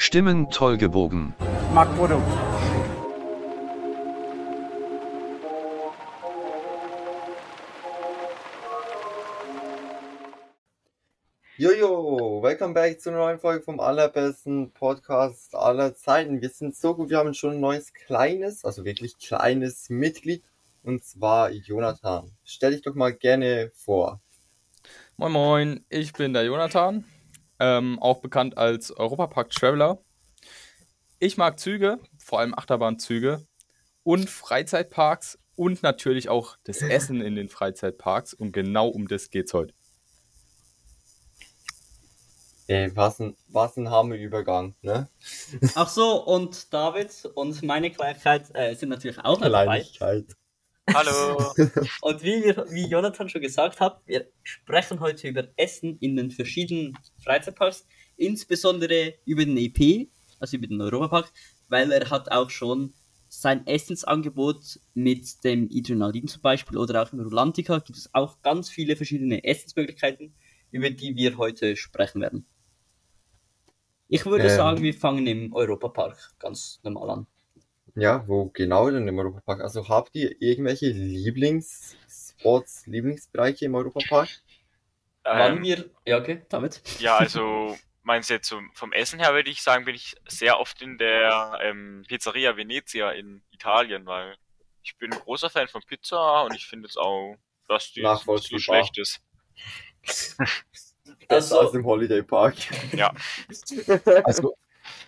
Stimmen toll gebogen. Makboro. Jojo, welcome back zu einer neuen Folge vom allerbesten Podcast aller Zeiten. Wir sind so gut, wir haben schon ein neues kleines, also wirklich kleines Mitglied und zwar Jonathan. Stell dich doch mal gerne vor. Moin Moin, ich bin der Jonathan, ähm, auch bekannt als Europapark Traveler. Ich mag Züge, vor allem Achterbahnzüge und Freizeitparks und natürlich auch das Essen in den Freizeitparks und genau um das geht's heute. Ey, was ein, was ein Hammerübergang, ne? Ach so, und David und meine Kleinigkeit äh, sind natürlich auch noch dabei. Kleinigkeit. Hallo. Und wie, wir, wie Jonathan schon gesagt hat, wir sprechen heute über Essen in den verschiedenen Freizeitparks, insbesondere über den EP, also über den Europapark, weil er hat auch schon sein Essensangebot mit dem Adrenalin zum Beispiel oder auch in Rolantica gibt es auch ganz viele verschiedene Essensmöglichkeiten, über die wir heute sprechen werden. Ich würde Ähm. sagen, wir fangen im Europapark ganz normal an. Ja, wo genau denn im Europapark? Also habt ihr irgendwelche Lieblingsspots, Lieblingsbereiche im Europapark? Wann Ähm, wir. Ja, okay, David. ja, also meinst du jetzt zum, vom Essen her, würde ich sagen, bin ich sehr oft in der ähm, Pizzeria Venezia in Italien, weil ich bin ein großer Fan von Pizza und ich finde es auch, dass die nicht so schlecht ist. Besser Also- als im Holiday Park. Ja. Also,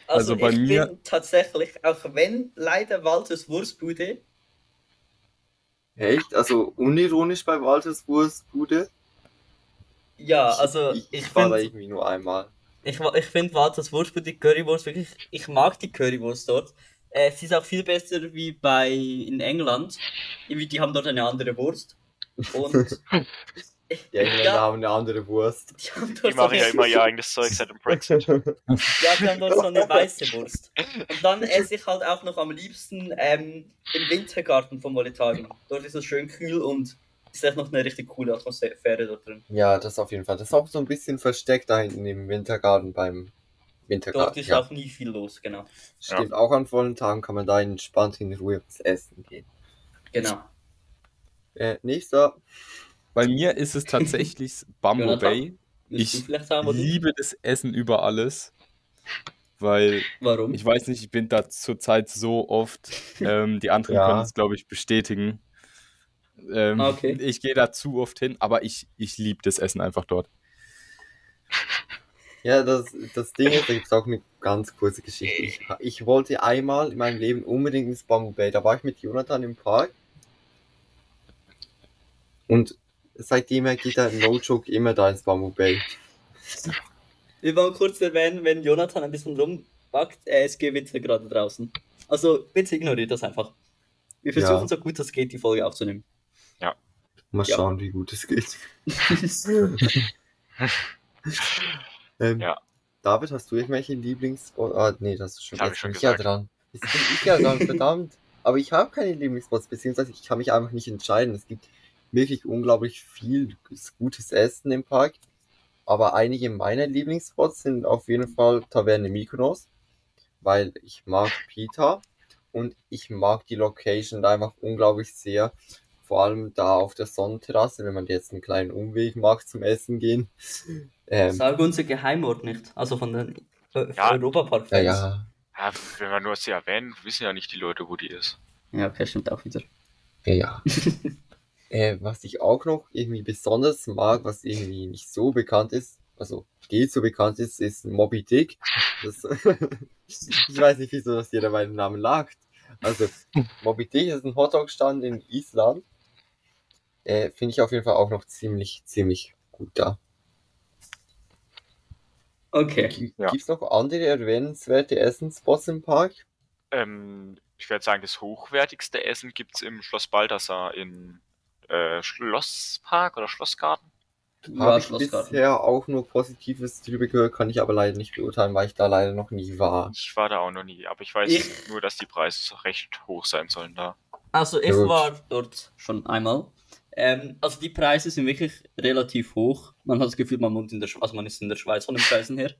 Also bei ich mir- bin tatsächlich, auch wenn leider Walters Wurstbude, Echt? Also unironisch bei Walters Wurstbude? ja, also ich, ich, war da finde irgendwie nur einmal. ich, ich find Walters Wurstbude, Currywurst wirklich, ich mag die Currywurst dort. Äh, sie ist auch viel besser wie bei in England. Irgendwie, die haben dort eine andere Wurst. Und Die Engländer Ja. haben eine andere Wurst. die haben Die so machen eine, ja immer ihr eigenes Zeug seit dem Brexit. ja, die haben dort so eine weiße Wurst. Und dann esse ich halt auch noch am liebsten ähm, im Wintergarten vom Molitarium. Dort ist es schön kühl und ist echt noch eine richtig coole Atmosphäre dort drin. Ja, das auf jeden Fall. Das ist auch so ein bisschen versteckt da hinten im Wintergarten beim Wintergarten. Dort ist ja. auch nie viel los, genau. Stimmt, auch an vollen Tagen kann man da entspannt in Ruhe was essen gehen. Genau. Äh, nächster. Bei mir ist es tatsächlich Jonathan? Bay. Ich liebe das Essen über alles, weil warum? ich weiß nicht, ich bin da zurzeit so oft. Ähm, die anderen Ja. können es, glaube ich, bestätigen. Ähm, Ah, okay. Ich gehe da zu oft hin, aber ich, ich liebe das Essen einfach dort. Ja, das, das Ding ist, da gibt es auch eine ganz kurze Geschichte. Ich, ich wollte einmal in meinem Leben unbedingt ins Bamboo Bay. Da war ich mit Jonathan im Park. Und seitdem her geht er no joke immer da ins Bamboo Bay. Wir wollen kurz erwähnen, wenn Jonathan ein bisschen rumbackt, äh, es geht Winter gerade draußen. Also bitte ignoriert das einfach. Wir versuchen Ja. so gut es geht, die Folge aufzunehmen. Mal Ja. schauen, wie gut es geht. ähm, Ja. David, hast du irgendwelche Lieblingsspots? Ah, nee, das ist schon, Das hab jetzt ich schon bin ich ja gesagt. dran. Jetzt bin ich ja dran, verdammt. Aber ich habe keine Lieblingsspots, beziehungsweise ich kann mich einfach nicht entscheiden. Es gibt wirklich unglaublich viel gutes Essen im Park. Aber einige meiner Lieblingsspots sind auf jeden Fall Taverne Mykonos, weil ich mag Pita und ich mag die Location einfach unglaublich sehr. Vor allem da auf der Sonnenterrasse, wenn man jetzt einen kleinen Umweg macht zum Essen gehen. Ähm, Sag unser Geheimort nicht. Also von den äh, Ja. Europapark. ja, ja, Ja, wenn wir nur sie erwähnen, wissen ja nicht die Leute, wo die ist. Ja, okay, stimmt auch wieder. ja, ja. äh, was ich auch noch irgendwie besonders mag, was irgendwie nicht so bekannt ist, also geht so bekannt ist, ist Moby Dick. Das, ich weiß nicht, wieso das jeder meinen Namen lacht. Also, Moby Dick ist ein Hotdog-Stand in Island. Äh, Finde ich auf jeden Fall auch noch ziemlich, ziemlich gut da. Okay. Gibt Ja. es noch andere erwähnenswerte Essensspots im Park? Ähm, ich würde sagen, das hochwertigste Essen gibt's im Schloss Balthasar in äh, Schlosspark oder Schlossgarten. Ja, Habe ich Schlossgarten. bisher auch nur Positives drüber gehört, kann ich aber leider nicht beurteilen, weil ich da leider noch nie war. Ich war da auch noch nie, aber ich weiß Ich- nur, dass die Preise recht hoch sein sollen da. Also ich gut. war dort schon einmal. Ähm, also die Preise sind wirklich relativ hoch. Man hat das Gefühl, man wohnt in der Schweiz, also man ist in der Schweiz von den Preisen her.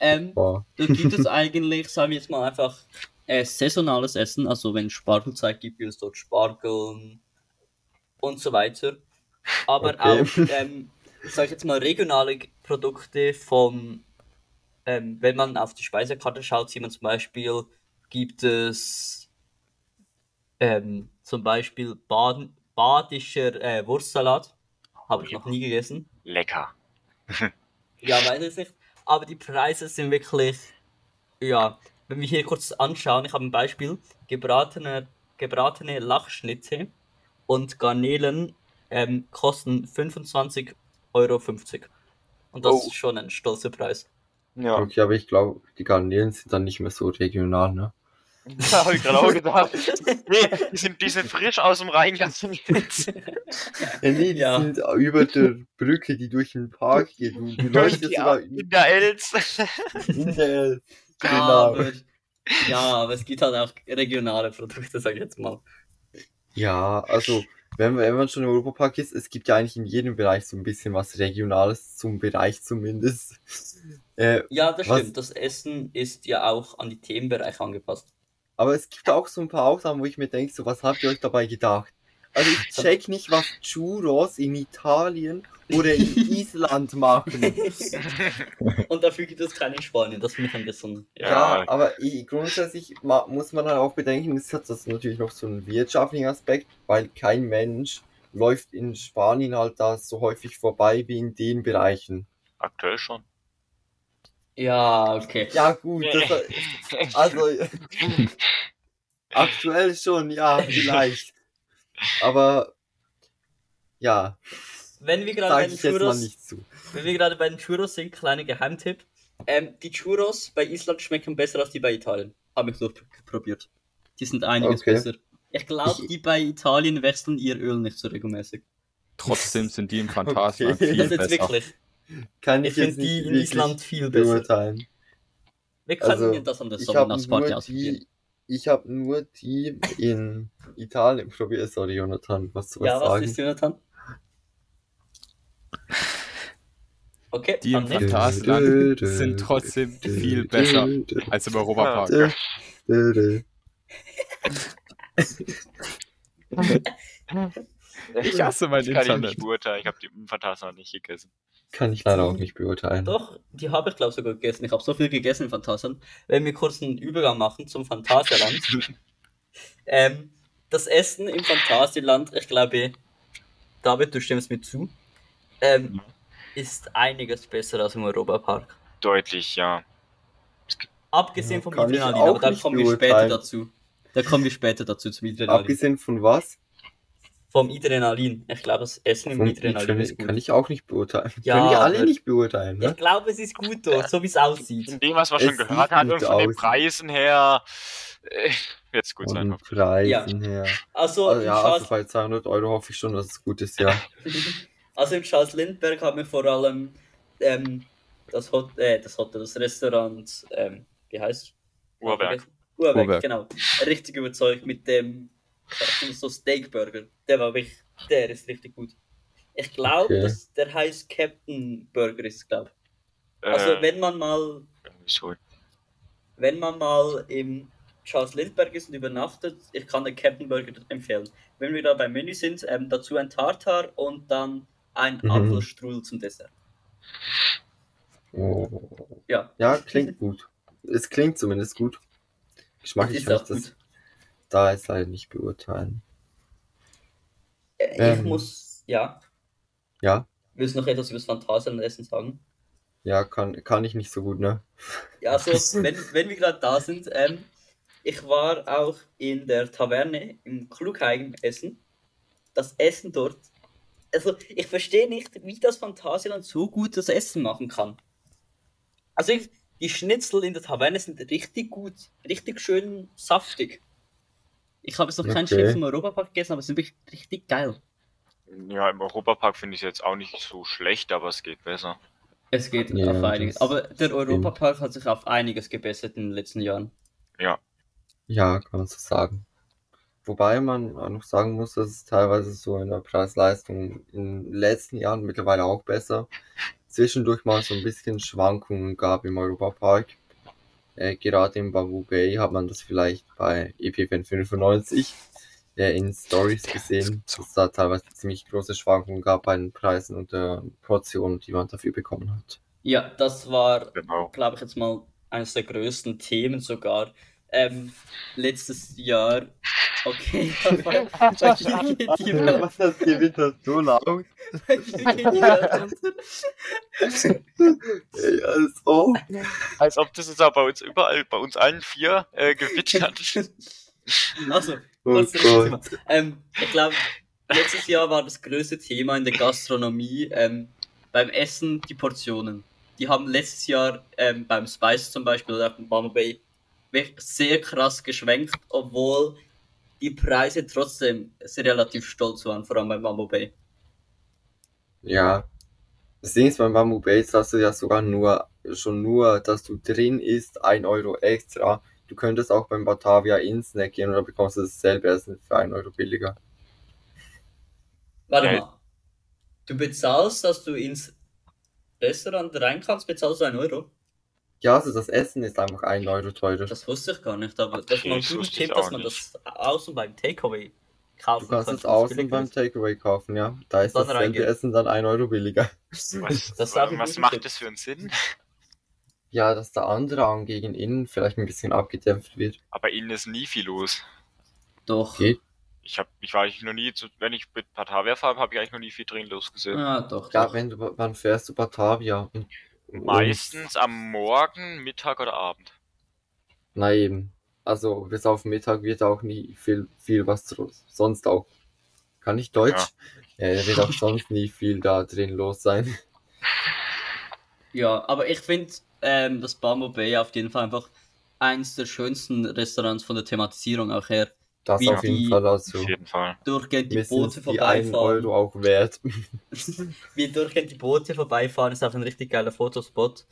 Ähm, Boah. da gibt es eigentlich, sagen wir jetzt mal einfach, äh, saisonales Essen. Also wenn es Spargelzeit gibt, gibt es dort Spargeln und so weiter. Aber Okay. auch, ähm, sag ich jetzt mal, regionale Produkte von, ähm, wenn man auf die Speisekarte schaut, sieht man zum Beispiel, gibt es ähm, zum Beispiel Baden, badischer äh, Wurstsalat. Habe ich noch nie gegessen. Lecker. Ja, weiß ich nicht. Aber die Preise sind wirklich, ja, wenn wir hier kurz anschauen, ich habe ein Beispiel, gebratene, gebratene Lachschnitte und Garnelen ähm, kosten 25,50 Euro. Und das Oh. ist schon ein stolzer Preis. Ja, Okay, aber ich glaube, die Garnelen sind dann nicht mehr so regional, ne? da habe ich gerade auch gedacht. Nee, die sind, die sind frisch aus dem Rheingang. Ja, nee, die Ja. sind über der Brücke, die durch den Park geht. Du, du läufst jetzt sogar in der Els. in der Ja, Genau. aber, ja, aber es gibt halt auch regionale Produkte, sag ich jetzt mal. Ja, also, wenn, wenn man schon im Europapark ist, es gibt ja eigentlich in jedem Bereich so ein bisschen was Regionales, zum Bereich zumindest. Äh, Ja, das Was- stimmt. Das Essen ist ja auch an die Themenbereiche angepasst. aber es gibt auch so ein paar Ausnahmen, wo ich mir denke, so, was habt ihr euch dabei gedacht? Also ich check nicht, was Churros in Italien oder in Island machen. Und dafür gibt es keine in Spanien. Das finde ich ein bisschen. Ja, Ja. aber grundsätzlich muss man halt auch bedenken, es hat das natürlich noch so einen wirtschaftlichen Aspekt, weil kein Mensch läuft in Spanien halt da so häufig vorbei wie in den Bereichen. Aktuell schon. Ja, okay. Ja gut, das, also aktuell schon, ja, vielleicht. Aber ja, Wenn wir gerade bei den Churros, nicht zu. wenn wir gerade bei den Churros sind, kleiner Geheimtipp. Ähm, die Churros bei Island schmecken besser als die bei Italien. Habe ich durchprobiert. Die sind einiges Okay. besser. Ich glaube, die bei Italien wechseln ihr Öl nicht so regelmäßig. Trotzdem sind die im Phantasialand Okay. viel Das ist jetzt besser. wirklich. Kann Ich ich, finde die in Island viel besser. beurteilen. Wir können Also, das an der nur ausprobieren. Ich habe nur die in Italien probiert. Sorry, Jonathan, was was Ja, was sagen? ist Jonathan? Okay, Die im. Phantasialand sind trotzdem viel besser als im Europapark. Ich hasse mein Das kann ich Internet. nicht beurteilen. Ich habe die im Phantasialand nicht gegessen. Kann ich leider auch nicht beurteilen. Doch, die habe ich glaube sogar gegessen. Ich habe so viel gegessen im Phantasialand. Wenn wir kurz einen Übergang machen zum Phantasialand. ähm, das Essen im Phantasialand, ich glaube, David, du stimmst mir zu, ähm, ist einiges besser als im Europapark. Deutlich, ja. Abgesehen Ja, vom ich Adrenalin, aber da kommen wir später dazu. Da kommen wir später dazu zum Adrenalin. Abgesehen von was? Vom Adrenalin. Ich glaube, das Essen im Vom Adrenalin Adrenalin ist gut. kann ich auch nicht beurteilen. Ja, Können wir alle nicht beurteilen, Ich ne? glaube, es ist gut dort, so wie es aussieht. Von dem, was man Es schon gehört und von den aus. Preisen her, äh, wird es gut sein. Von Preisen her. Also, Also, ja, also bei 200 Euro hoffe ich schon, dass es gut ist, ja. Also im Charles Lindbergh hat mir vor allem ähm, das, Hot äh, das Hotel, das Restaurant, ähm, wie heißt Uhrwerk. Uhrwerk, Uhrwerk. genau. Richtig überzeugt mit dem so Steakburger. Der war wirklich, der ist richtig gut. Ich glaube, Okay. dass der heißt Captain Burger ist, glaube Äh, Also wenn man mal, irgendwie so. wenn man mal im Charles Lindbergh ist und übernachtet, ich kann den Captain Burger empfehlen. Wenn wir da beim Menü sind, ähm, dazu ein Tartar und dann ein Mhm. Apfelstrudel zum Dessert. Oh. Ja, Ja, klingt gut. Es klingt zumindest gut. Geschmacklich ist auch ich das gut. Da jetzt leider nicht beurteilen. Äh, Ich Ähm. muss, ja. Ja, Willst du noch etwas über das Phantasialand-Essen sagen? ja, kann, kann ich nicht so gut, ne? Ja, also, wenn, wenn wir gerade da sind, ähm, ich war auch in der Taverne im Klugheim essen. Das Essen dort, also ich verstehe nicht, wie das Phantasialand so gut das Essen machen kann. Also ich, die Schnitzel in der Taverne sind richtig gut, richtig schön saftig. Ich habe jetzt noch keinen Okay. Schnitzel im Europapark gegessen, aber sie sind wirklich richtig geil. Ja, im Europapark finde ich es jetzt auch nicht so schlecht, aber es geht besser. Es geht Ja, auf einiges. Aber der Europapark hat sich auf einiges gebessert in den letzten Jahren. Ja. Ja, kann man so sagen. Wobei man auch noch sagen muss, dass es teilweise so in der Preis-Leistung in den letzten Jahren mittlerweile auch besser. zwischendurch mal so ein bisschen Schwankungen gab im Europapark. Äh, gerade im Bamboo Bay hat man das vielleicht bei E EPFN 95 äh, in Stories gesehen, dass es da teilweise ziemlich große Schwankungen gab bei den Preisen und der Portionen, die man dafür bekommen hat. Ja, das war, Genau. glaube ich, jetzt mal eines der größten Themen sogar. Ähm, letztes Jahr. Okay, das war, bei dir geht die Welt- Was ist hier wieder so bei dir geht die Welt unter. Ey, als ob. Als ob das jetzt auch bei uns überall, bei uns allen vier äh, gewittert. Also, Oh. Thema. Ähm, ich glaube, letztes Jahr war das größte Thema in der Gastronomie ähm, beim Essen die Portionen. Die haben letztes Jahr ähm, beim Spice zum Beispiel oder auch beim Bama Bay wirklich sehr krass geschwenkt, obwohl die Preise trotzdem sehr relativ stolz waren, vor allem beim Bamboo Bay. Ja. Das Ding ist, beim Bamboo Base hast du ja sogar nur, schon nur, dass du drin isst, ein Euro extra. Du könntest auch beim Batavia in Snack gehen oder bekommst du dasselbe Essen für ein Euro billiger. Warte mal. Du bezahlst, dass du ins Restaurant rein kannst, bezahlst du einen Euro? Ja, also das Essen ist einfach ein Euro teurer. Das wusste ich gar nicht, aber das war ein das ich Tipp, dass man das außen beim Takeaway kaufen Du kannst kann, es wenn's außen beim ist. Takeaway kaufen, ja. Da ist Dann das selbe Essen dann ein Euro billiger. Was, Das ist was macht das für einen Sinn? Ja, dass der Andrang gegen innen vielleicht ein bisschen abgedämpft wird. Aber innen ist nie viel los. Doch. Geht. Ich hab, ich war eigentlich noch nie, zu, wenn ich mit Batavia fahre, habe ich eigentlich noch nie viel drin losgesehen. Ah, doch. Ja, doch. wenn du, wann fährst du Batavia? Meistens am Morgen, Mittag oder Abend. Na eben. Also bis auf Mittag wird auch nie viel, viel was dro- sonst auch. Kann ich Deutsch? Ja, da wird auch sonst nie viel da drin los sein. Ja, aber ich finde ähm, das Bamboo Bay auf jeden Fall einfach eins der schönsten Restaurants von der Thematisierung auch her. Das Wie auf jeden die- Fall also. Auf jeden Fall. Durchgehend die sind Boote die 1 vorbeifahren. Euro auch wert. Wie durchgehend die Boote vorbeifahren ist auch ein richtig geiler Fotospot.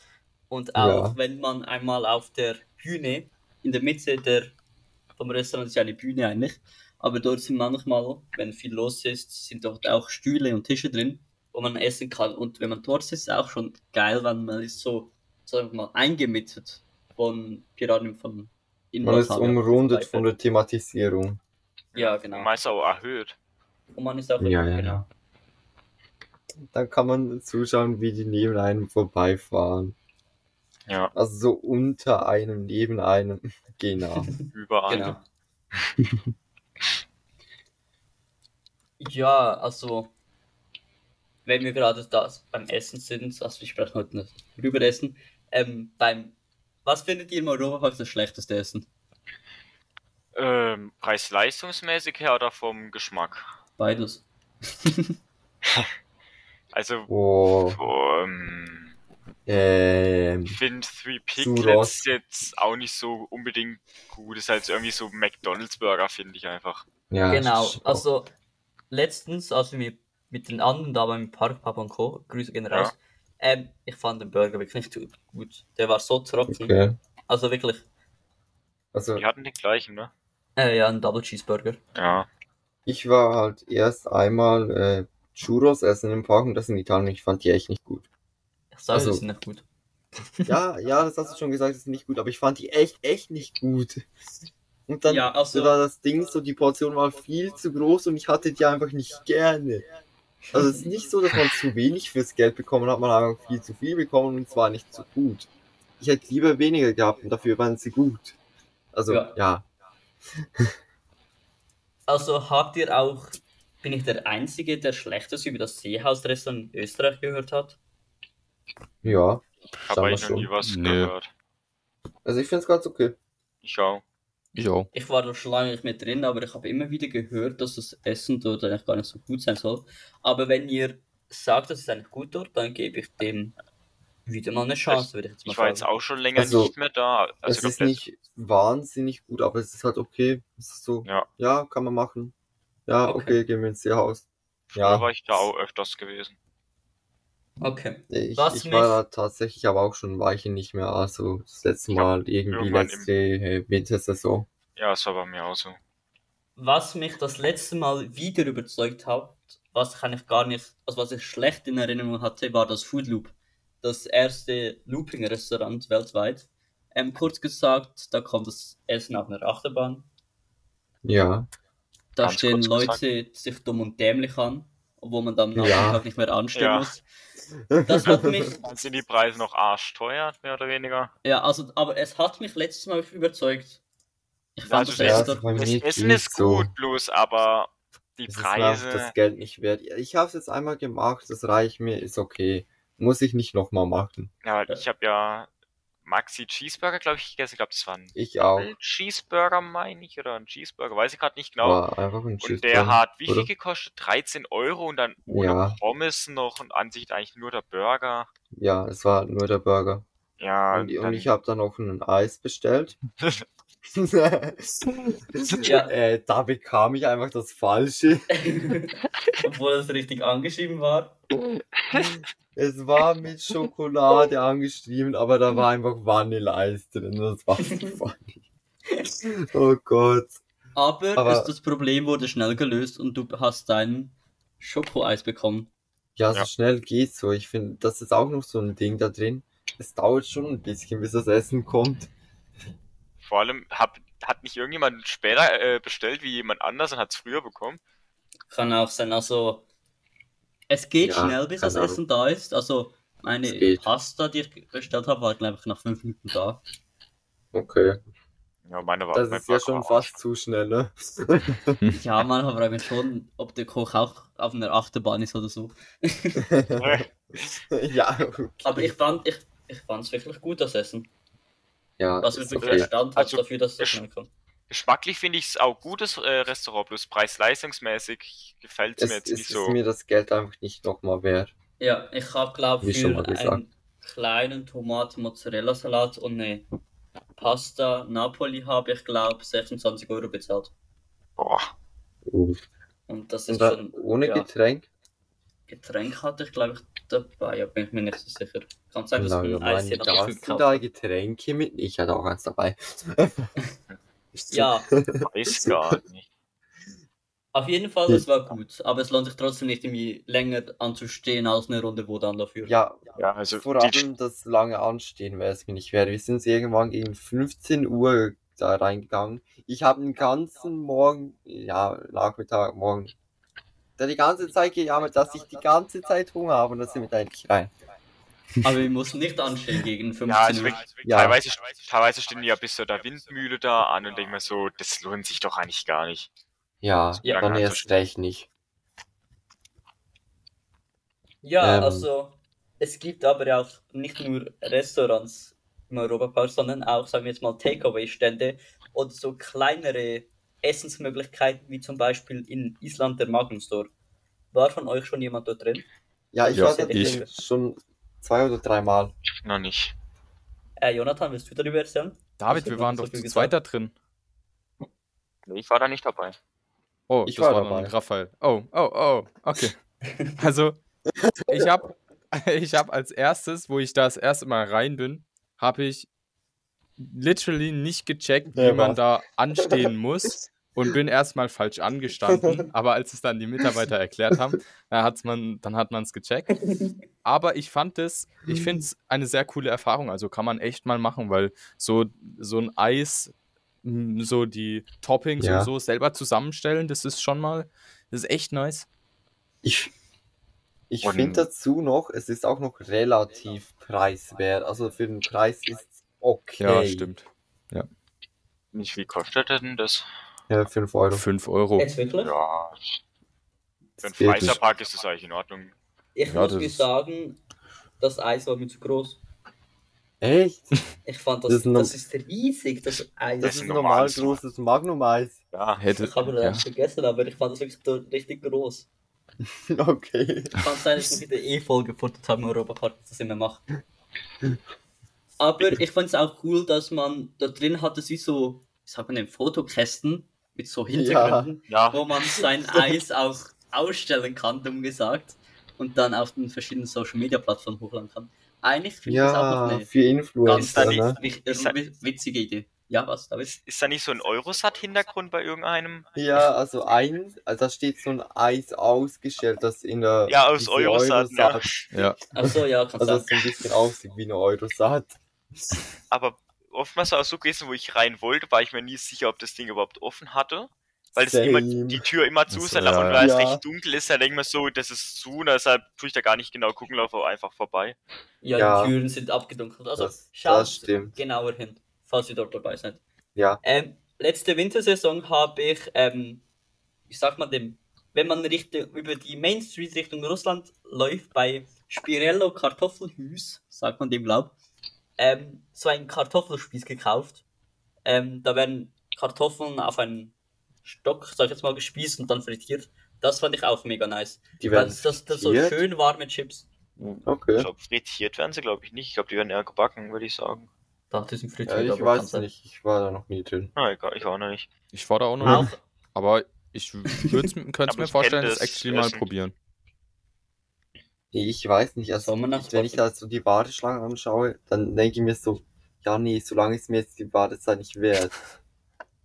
Und auch Ja. wenn man einmal auf der Bühne, in der Mitte der, vom Restaurant ist ja eine Bühne eigentlich, aber dort sind manchmal, wenn viel los ist, sind dort auch Stühle und Tische drin, wo man essen kann. Und wenn man dort sitzt, ist es auch schon geil, weil man ist so, sagen wir mal, eingemietet von Piraten von in Man ist umrundet von der Thematisierung. Ja, genau. Meist auch erhöht. Und man ist auch Ja, ja, genau. Dann kann man zuschauen, wie die neben einem vorbeifahren. Ja, Also so unter einem, neben einem. Genau. überall. Genau. ja, also, wenn wir gerade da beim Essen sind, also wir sprechen heute nicht über Essen, ähm, beim, was findet ihr im Europapark das schlechteste Essen? Ähm, Preis-leistungsmäßig her oder vom Geschmack? Beides. Also, Oh, ähm, ähm, ich finde Three. Piglets jetzt auch nicht so unbedingt gut. Ist halt so irgendwie so McDonalds Burger, finde ich einfach. ja. genau, also, letztens, als wir mit den anderen da beim Park Papa und Co., Grüße gehen raus, ähm, ich fand den Burger wirklich nicht gut. Der war so trocken. Okay. Also wirklich, Also Die hatten den gleichen, ne? äh, ja, ein Double Cheeseburger. Ja. ich war halt erst einmal äh, Churros essen im Park und das in Italien. Ich fand die echt nicht gut. Ich sage, Also- die sind nicht gut. Ja, ja, das hast du schon gesagt, das ist nicht gut, aber ich fand die echt, echt nicht gut. Und dann Ja, also- so war das Ding, so die Portion war viel zu groß und ich hatte die einfach nicht gerne. Also es ist nicht so, dass man zu wenig fürs Geld bekommen hat, man hat einfach viel zu viel bekommen und es war nicht so gut. Ich hätte lieber weniger gehabt und dafür waren sie gut. Also, Ja. ja. Also habt ihr auch, bin ich der Einzige, der Schlechtes über das Seehausrestaurant in Österreich gehört hat? Ja. Hab Sagen wir eigentlich noch nie was Nö. gehört. Also ich finde es ganz okay. Ich auch. Ich auch. Ich war da schon lange nicht mehr drin, aber ich habe immer wieder gehört, dass das Essen dort eigentlich gar nicht so gut sein soll. Aber wenn ihr sagt, das ist eigentlich gut dort, dann gebe ich dem wieder mal eine Chance, würde ich jetzt mal Ich war jetzt sagen. auch schon länger Also, nicht mehr da. Also es ist nicht wahnsinnig gut, aber es ist halt okay. Es ist so, Ja. ja, kann man machen. Ja, Okay. okay, gehen wir ins Seehaus. Früher Ja, war ich da auch öfters gewesen. Okay. ich, Was ich mich- war tatsächlich aber auch schon ein Weilchen nicht mehr. Also das letzte Ja, Mal irgendwie irgendwann im- letzte äh, Wintersaison. Ja, es war bei mir auch so. Was mich das letzte Mal wieder überzeugt hat, was ich eigentlich gar nicht, also was ich schlecht in Erinnerung hatte, war das Food Loop. das erste Looping-Restaurant weltweit. Ähm, kurz gesagt, da kommt das Essen auf einer Achterbahn. Ja. Da Ganz stehen Leute sich dumm und dämlich an, obwohl man dann am Ja. Nachmittag nicht mehr anstehen Ja. muss. Das hat mich, Dann sind die Preise noch arschteuer, mehr oder weniger. ja, also, aber es hat mich letztes Mal überzeugt. Ich fand also das das- Das Essen ist so. gut, bloß aber die ist auch Preise. das Geld nicht wert. Ich habe es jetzt einmal gemacht, das reicht mir, ist okay. Muss ich nicht nochmal machen. Ja, ich habe ja Maxi Cheeseburger, glaube ich, gegessen. Ich glaube, das war ein Ich auch. Cheeseburger, meine ich, oder ein Cheeseburger, weiß ich gerade nicht genau. War einfach ein und der hat wie viel gekostet? 13 Euro und dann ohne Ja. Pommes noch und an sich eigentlich nur der Burger. Ja, es war nur der Burger. Ja, Und, und ich habe dann noch ein Eis bestellt. Ja. äh, da bekam ich einfach das Falsche. obwohl es richtig angeschrieben war. Es war mit Schokolade angeschrieben, aber da war einfach Vanilleeis drin. Das war so funny. Oh Gott. Aber, Aber- ist das Problem wurde schnell gelöst und du hast dein Schokoeis bekommen. Ja, so Ja. schnell geht's so. Ich finde, das ist auch noch so ein Ding da drin. Es dauert schon ein bisschen, bis das Essen kommt. Vor allem hab, hat nicht irgendjemand später äh, bestellt wie jemand anders und hat es früher bekommen. Kann auch sein, also es geht Ja, schnell, bis das. Essen da ist. Also meine Es. Pasta, die ich bestellt habe, war glaube ich nach fünf Minuten da. Okay. Ja, meine war Das mein ist ja Burger schon fast zu schnell, ne? Ja, manchmal frage ich mich schon, ob der Koch auch auf einer Achterbahn ist oder so. Ja, okay. Aber ich fand, ich, ich fand es wirklich gut, das Essen. Ja, Was ist okay. Verstand hat Also, dafür, dass das ich- schnell kommt. Geschmacklich finde ich es auch gutes äh, Restaurant, bloß preis-leistungsmäßig gefällt es mir jetzt es nicht ist so. mir das Geld einfach nicht nochmal wert. Ja, ich habe glaube Wie für einen kleinen Tomaten-Mozzarella-Salat und eine Pasta Napoli habe ich glaube 26 Euro bezahlt. Boah, Uh. Und das Und ist dann schon ohne ja. Getränk? Getränk hatte ich glaube ich dabei, ja, bin ich mir nicht so sicher. Kann sein, dass Na, ein wir Eis gekauft da habe. Getränke mit? Ich hatte auch eins dabei. Ja, weiß gar nicht. auf jeden Fall, das war gut. Aber es lohnt sich trotzdem nicht irgendwie länger anzustehen als eine Runde, wo dann dafür. Ja, Ja, also vor allem das lange Anstehen wäre es mir nicht wert. Wir sind irgendwann gegen 15 Uhr da reingegangen. Ich habe den ganzen Morgen, ja, Nachmittag, morgen, da die ganze Zeit gejammert, dass ich die ganze Zeit Hunger habe und dann sind wir da endlich rein. Aber wir mussten nicht anstehen gegen 15 ja, also wirklich, Ja. Teilweise, teilweise stehen die ja bis zu der Windmühle da an und denken mir so, das lohnt sich doch eigentlich gar nicht. Ja, Ja. dann erst recht nicht. Ja, Ähm. also es gibt aber auch nicht nur Restaurants im Europapark, sondern auch, sagen wir jetzt mal, Takeaway-Stände oder so kleinere Essensmöglichkeiten, wie zum Beispiel in Island der Magnum Store. War von euch schon jemand dort drin? Ja, ich Ja, war da ich. drin schon zwei oder dreimal. Noch nicht. Äh, Jonathan, willst du darüber erzählen? David, wir noch waren so doch viel zu zweit da drin. Nee, ich war da nicht dabei. Oh, Ich das war war, dabei. dann Raphael. Oh, oh, oh, okay. Also, ich habe ich hab als erstes, wo ich da das erste Mal rein bin, habe ich literally nicht gecheckt, wie Ja, man was? da anstehen muss und bin erstmal falsch angestanden. Aber als es dann die Mitarbeiter erklärt haben, dann, hat's man, dann hat man es gecheckt. Aber ich fand es, ich finde es eine sehr coole Erfahrung. Also kann man echt mal machen, weil so, so ein Eis, m, so die Toppings Ja. und so selber zusammenstellen, das ist schon mal, das ist echt nice. Ich, ich finde dazu noch, es ist auch noch relativ preiswert. Also für den Preis ist okay. Ja, stimmt. Nicht, wie kostet denn das? Ja, 5 Euro. 5 Euro. Jetzt wirklich? Ja, für einen Das. Freizeitpark ist das eigentlich in Ordnung. Ich Ja, muss das mir ist- sagen, das Eis war mir zu groß. Echt? Ich fand das, Das ist das, ist riesig, das Eis. Das ist ist ein normal normales großes Magnum-Eis. Ja, Hätte, ich habe ja. das vergessen, aber ich fand das wirklich richtig groß. Okay. Kann sein, dass wir wieder E-Folge gefuttert haben im Europapark, dass das immer macht. Aber ich fand es auch cool, dass man da drin hatte, wie so, sagt man denn, Fotokästen mit so Hintergründen, ja, wo man sein Eis auch ausstellen kann, dumm gesagt, und dann auf den verschiedenen Social Media Plattformen hochladen kann. Eigentlich finde ich das auch noch eine für ganz Influencer, Ist da ne? wich- wi- witzige Idee. Ja, was, David? Ist da nicht so ein Eurosat-Hintergrund bei irgendeinem? Ja, also ein, also da steht so ein Eis ausgestellt, das in der Ja, aus diese Eurosat, ja. Ja. Achso, ja, kann also das so ein bisschen aussieht wie eine Eurosat. Aber oftmals war es so gewesen, wo ich rein wollte, war ich mir nie sicher, ob das Ding überhaupt offen hatte. Weil es immer, die Tür immer zu ist und weil es ja. recht dunkel ist, dann denke ich mir so, das ist zu und deshalb tue ich da gar nicht genau gucken, laufe einfach vorbei. Ja, Ja. die Türen sind abgedunkelt. Also Das- schaut das stimmt. genauer hin, falls ihr dort dabei seid. Ja, Ähm, letzte Wintersaison habe ich, ähm, ich sag mal dem, wenn man Richtung, über die Main Street Richtung Russland läuft, bei Spirello Kartoffelhüs, sagt man dem glaub, ähm, so einen Kartoffelspieß gekauft. Ähm, da werden Kartoffeln auf einen Stock, sag ich jetzt mal, gespießt und dann frittiert. Das fand ich auch mega nice. die Weil werden das, das, das so schön warme Chips. Ich Okay. glaube, frittiert werden sie, glaube ich, nicht. Ich glaube, die werden eher gebacken, würde ich sagen. Da die sind Ja, frittiert. ich aber weiß nicht, ich war da noch nie drin. Ah, egal, ich auch noch nicht. Ich war da auch noch nicht. Aber ich könnte Aber mir ich vorstellen, das das actually mal probieren. Nee, Ich weiß nicht, also Sommernacht- wenn ich da so die Warteschlange anschaue, dann denke ich mir so, ja nee, so lange ist mir jetzt die Wartezeit nicht wert.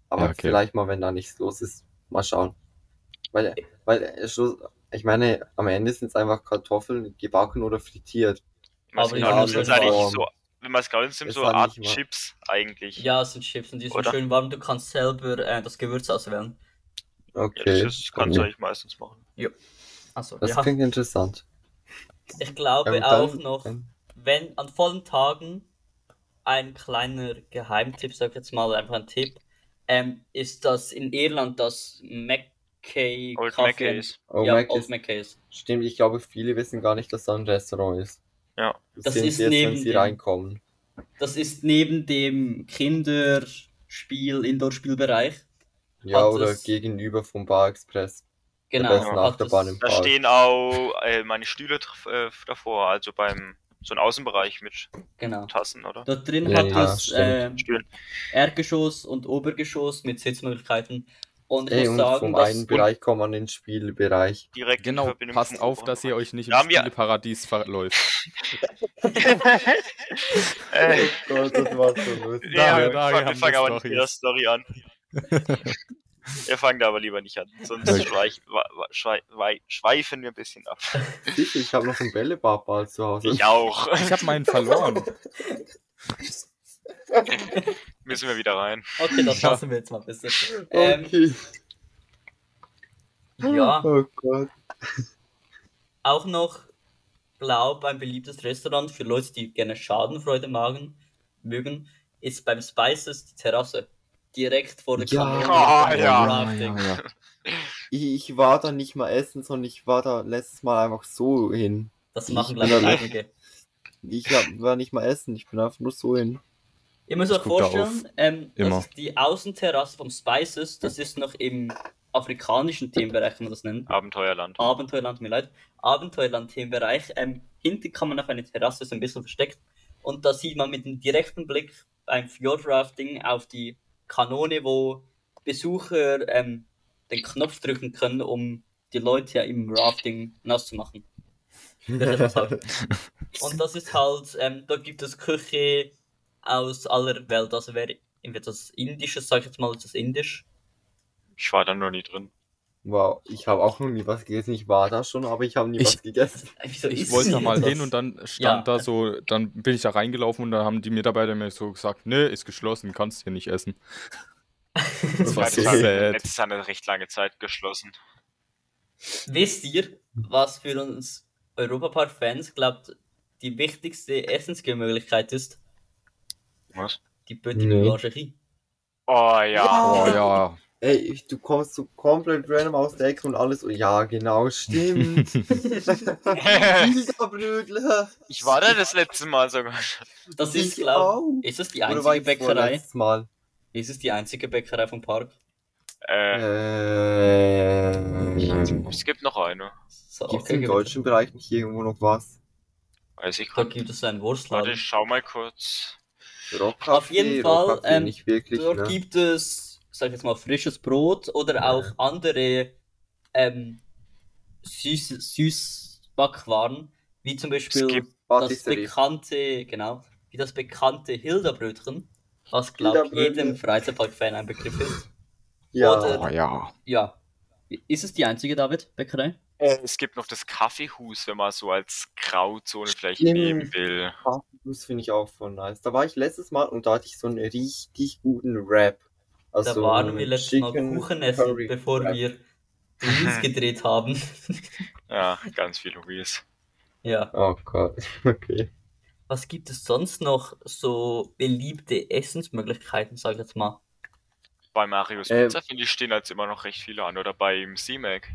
Aber Ja, okay. vielleicht mal, wenn da nichts los ist, mal schauen. Weil, weil äh, ich meine, am Ende sind es einfach Kartoffeln, gebacken oder frittiert. Wenn man es Aber genau ja, nimmt, sind es das eigentlich war- so, wenn man es genau nimmt, so Art Chips eigentlich. Ja, es sind Chips und die sind Oder? schön warm. Du kannst selber äh, das Gewürz auswählen. Ja, Okay. das ist, kannst du Okay. eigentlich meistens machen. Also, Das ja. klingt interessant. Ich glaube Ja, dann- auch noch, wenn an vollen Tagen ein kleiner Geheimtipp, sag ich jetzt mal, einfach ein Tipp, ähm, ist das in Irland das Mackay Old Maccays. Oh, ja, Mac Old ist, Mackays. stimmt, ich glaube, viele wissen gar nicht, dass da ein Restaurant ist. Ja. Das, Das ist sie erst, neben wenn sie dem- reinkommen. Das ist neben dem Kinderspiel, Indoor-Spielbereich. Ja, oder es- gegenüber vom Bar Express. Genau. Achterbahn Da Park. stehen auch äh, meine Stühle äh, davor, also beim so ein Außenbereich mit Genau. Tassen, oder? Dort drin Ja, hat ja, es äh. Erdgeschoss und Obergeschoss mit Sitzmöglichkeiten. Und ich Ey, muss und sagen, vom einen Bereich kommen wir an den Spielbereich. Direkt in Genau, passt auf, dass ihr euch nicht im Da Spieleparadies verläuft. äh, Gott, das war so lustig. ja, Daher- wir fangen- aber nicht mit der. Story an. Wir fangen da aber lieber nicht an, sonst Okay. schweich, wa- wa- schwei- wei- schweifen wir ein bisschen ab. Sicher, ich habe noch einen Bällebadball zu Hause. Ich auch. Ich habe meinen verloren. Müssen wir wieder rein. Okay, das Ja. lassen wir jetzt mal besser. Ähm, Okay. ja, Oh Gott. auch noch, glaub, ein beliebtes Restaurant für Leute, die gerne Schadenfreude magen, mögen, ist beim Spices die Terrasse. Direkt vor der Ja. Oh, beim ja. Rafting. ja. Ich, ich war da nicht mal essen, sondern ich war da letztes Mal einfach so hin. Das machen, da- einige. Ich hab, war nicht mal essen, ich bin einfach nur so hin. Ihr müsst euch guck da vorstellen, ähm, Immer. das ist die Außenterrasse vom Spices, das ist noch im afrikanischen Themenbereich, kann man das nennen. Abenteuerland. Abenteuerland, mir leid. Abenteuerland-Themenbereich. Ähm, hinten kann man auf eine Terrasse, so ein bisschen versteckt. Und da sieht man mit einem direkten Blick beim Fjordrafting auf die Kanone, wo Besucher ähm, den Knopf drücken können, um die Leute ja im Rafting nass zu machen. Das halt. Und das ist halt, ähm, da gibt es Küche aus aller Welt. Also wer entweder das Indisches, sag ich jetzt mal, ist das Indisch. Ich war da noch nie drin. Wow, ich habe auch noch nie was gegessen. Ich war da schon, aber ich habe nie Ich- was gegessen. Wieso Ich wollte da mal das? hin und dann stand Ja. da so, dann bin ich da reingelaufen und dann haben die Mitarbeiter mir so gesagt, nee, ist geschlossen, kannst hier nicht essen. Das war hat, sad. jetzt ist eine recht lange Zeit geschlossen. Wisst ihr, was für uns Europapark-Fans glaubt, die wichtigste Essensgemöglichkeit ist? Was? Die Petit Nee. Boulangerie. Oh ja. Oh ja. Ey, ich, du kommst so komplett random aus der Ecke und alles so, ja, genau, stimmt. Ich war da das letzte Mal sogar. Das ist, Ich glaub, auch. ist es die einzige ich Bäckerei? Mal? Ist es die einzige Bäckerei vom Park? Äh, Äh, es gibt noch eine. So, Gibt es okay, im deutschen Bereich nicht irgendwo noch was? Weiß ich Da gerade. gibt es einen Warte, Wurstladen. ich schau mal kurz. Rockcafé, Auf jeden Fall, Rockcafé ähm, nicht wirklich, Dort ne? gibt es, sag ich jetzt mal, frisches Brot oder auch andere ähm, süß, Süßbackwaren, wie zum Beispiel das bekannte, genau, wie das bekannte Hilda-Brötchen. was glaube ich jedem Freizeitpark-Fan ein Begriff ist. Ja, Oder- Oh ja. Ja. Ist es die einzige, David, Bäckerei? Äh, Es gibt noch das Kaffeehus, wenn man so als Grauzone vielleicht Stimmt. nehmen will. das finde ich auch voll nice. Da war ich letztes Mal und da hatte ich so einen richtig guten Rap. Also Da waren wir letztes Mal Kuchen essen, Curry bevor Wrap. wir Reels gedreht haben. Ja, ganz viele Reels. ja. Oh Gott, okay. Was gibt es sonst noch so beliebte Essensmöglichkeiten, sag ich jetzt mal? Bei Marius Ähm. Pizza, finde ich, stehen jetzt immer noch recht viele an. Oder beim C-Mac.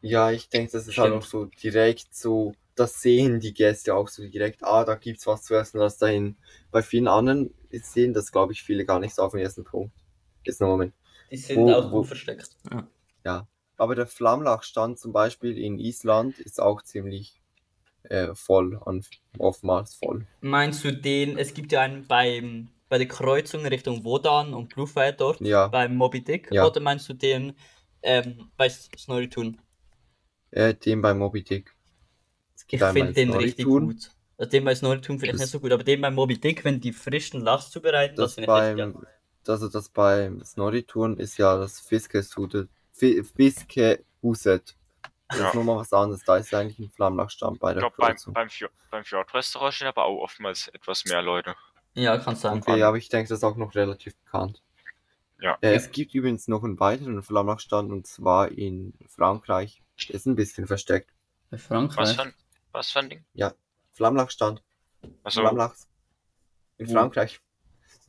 Ja, ich denke, das ist halt Stimmt. auch so direkt so, das sehen die Gäste auch so direkt, ah, da gibt's was zu essen, das dahin. Bei vielen anderen sehen das, glaube ich, viele gar nicht so auf den ersten Punkt. Ist noch Moment. Die sind Wo- auch wo- gut versteckt. Ja. Aber der Flammlachstand zum Beispiel in Island ist auch ziemlich äh, voll, an, oftmals voll. Meinst du den, es gibt ja einen beim, bei der Kreuzung Richtung Wodan und Bluefire dort, Ja, beim Moby Dick, Ja. oder meinst du den ähm, bei Snorri-Tun? äh, den bei Moby Dick. Es Ich finde den richtig Snorri-Tun, gut. Also den bei Snorri-Tun vielleicht Das- nicht so gut, aber den bei Moby Dick, wenn die frischen Lachs zubereiten, das, Das finde ich echt beim, geil. Also das beim Snorri-Touren ist ja das Fiskehuset. Fiskehuset. Das Ja. ist nochmal was anderes. Da ist eigentlich ein Flammlachstand bei Ich der glaube, beim, beim, Fjord, beim Fjord-Restaurant stehen aber auch oftmals etwas mehr Leute. Ja, kann sein. Okay, aber ich denke, das ist auch noch relativ bekannt. Ja. Äh, es gibt übrigens noch einen weiteren Flammlachstand und zwar in Frankreich. Der ist ein bisschen versteckt. Bei Was Frankreich. für ein, was für ein Ding? Flammlachstand. Also, Flammlachs. In? Frankreich.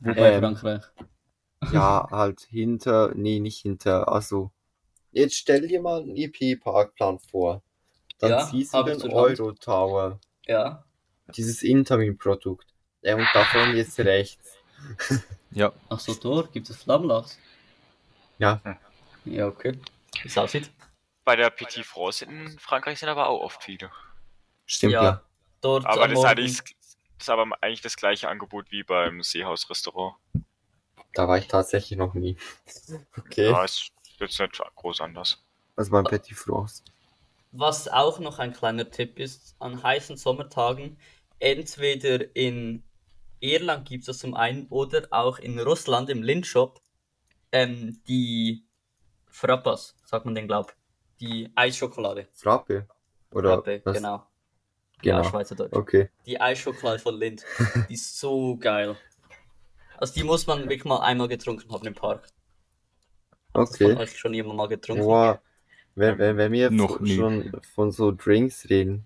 Wo bei Ähm, Frankreich? Ja, halt hinter, nee, nicht hinter, also. Jetzt stell dir mal einen EP-Parkplan vor. Dann Ja, siehst du den zur Hand. Euro-Tower. Ja. Dieses Intermin-Produkt. Ja, und davon jetzt rechts. Ja. Ach so, dort gibt es Flammlachs. Ja. Ja, okay. Wie es aussieht. bei der Petit France in Frankreich sind aber auch oft viele. Stimmt, Ja. ja. Dort Aber am das ist, eigentlich, das ist aber eigentlich das gleiche Angebot wie beim Seehaus-Restaurant. Da war ich tatsächlich noch nie. Okay. Ja, ist jetzt nicht groß anders. Also beim Petit France. Was auch noch ein kleiner Tipp ist, an heißen Sommertagen, entweder in Irland gibt es das zum einen oder auch in Russland im Lindshop, ähm, die Frappas, sagt man den glaub. Die Eisschokolade. Frappe. Oder Frappe, was? genau. Genau. Ja, Schweizerdeutsch. Okay. Die Eisschokolade von Lind. Die ist so geil. Also die muss man wirklich mal einmal getrunken haben im Park. Das von Okay. euch schon jemand mal getrunken. Boah. Wenn, wenn, wenn wir Noch nie. schon von so Drinks reden.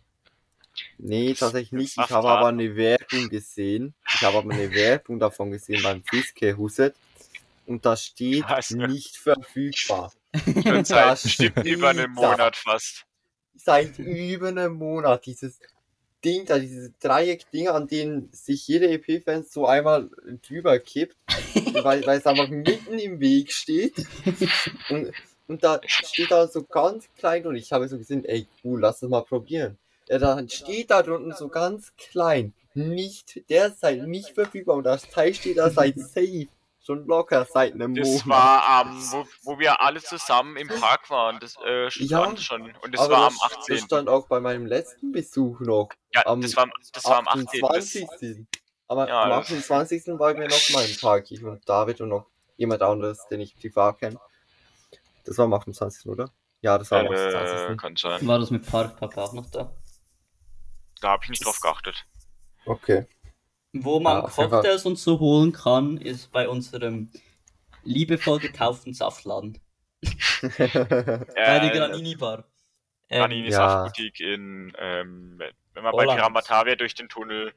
Nee, tatsächlich nicht. Ich habe aber eine Werbung gesehen. Ich habe aber eine Werbung davon gesehen beim Fiskehuset. Und da steht nicht verfügbar. Schon seit Das bestimmt über einem. Monat fast. Seit über einem Monat dieses Ding da, diese Dreieck-Dinge, an denen sich jeder EP-Fan so einmal drüber kippt, weil, weil es einfach mitten im Weg steht. Und, und da steht da so ganz klein und ich habe so gesehen, ey cool, lass das mal probieren. Ja, dann steht da drunten so ganz klein, nicht derzeit nicht verfügbar und das Teil steht da seit safe, schon locker seit einem Das Monat. war am, wo, wo wir alle zusammen im Park waren. Das äh, stand Ja, schon. Und das Aber war am das, 18. das stand auch bei meinem letzten Besuch noch. Ja, am das war, das war am 18. Das, 28. Aber Ja, am das- 28. waren wir noch mal im Park, ich und David und noch jemand anderes, den ich privat kenne. Das war am 28. oder? Ja, das war am äh, 28. kann sein. War das mit Parkpapa auch noch da? Da habe ich nicht drauf geachtet. Okay. Wo man Ja, Fall. Cocktails und so holen kann, ist bei unserem liebevoll getauften Saftladen. Bei der Äh, Granini Bar. Ähm, Granini Ja. Saftboutique in, ähm, wenn man bei Holland. Piramatavia durch den Tunnel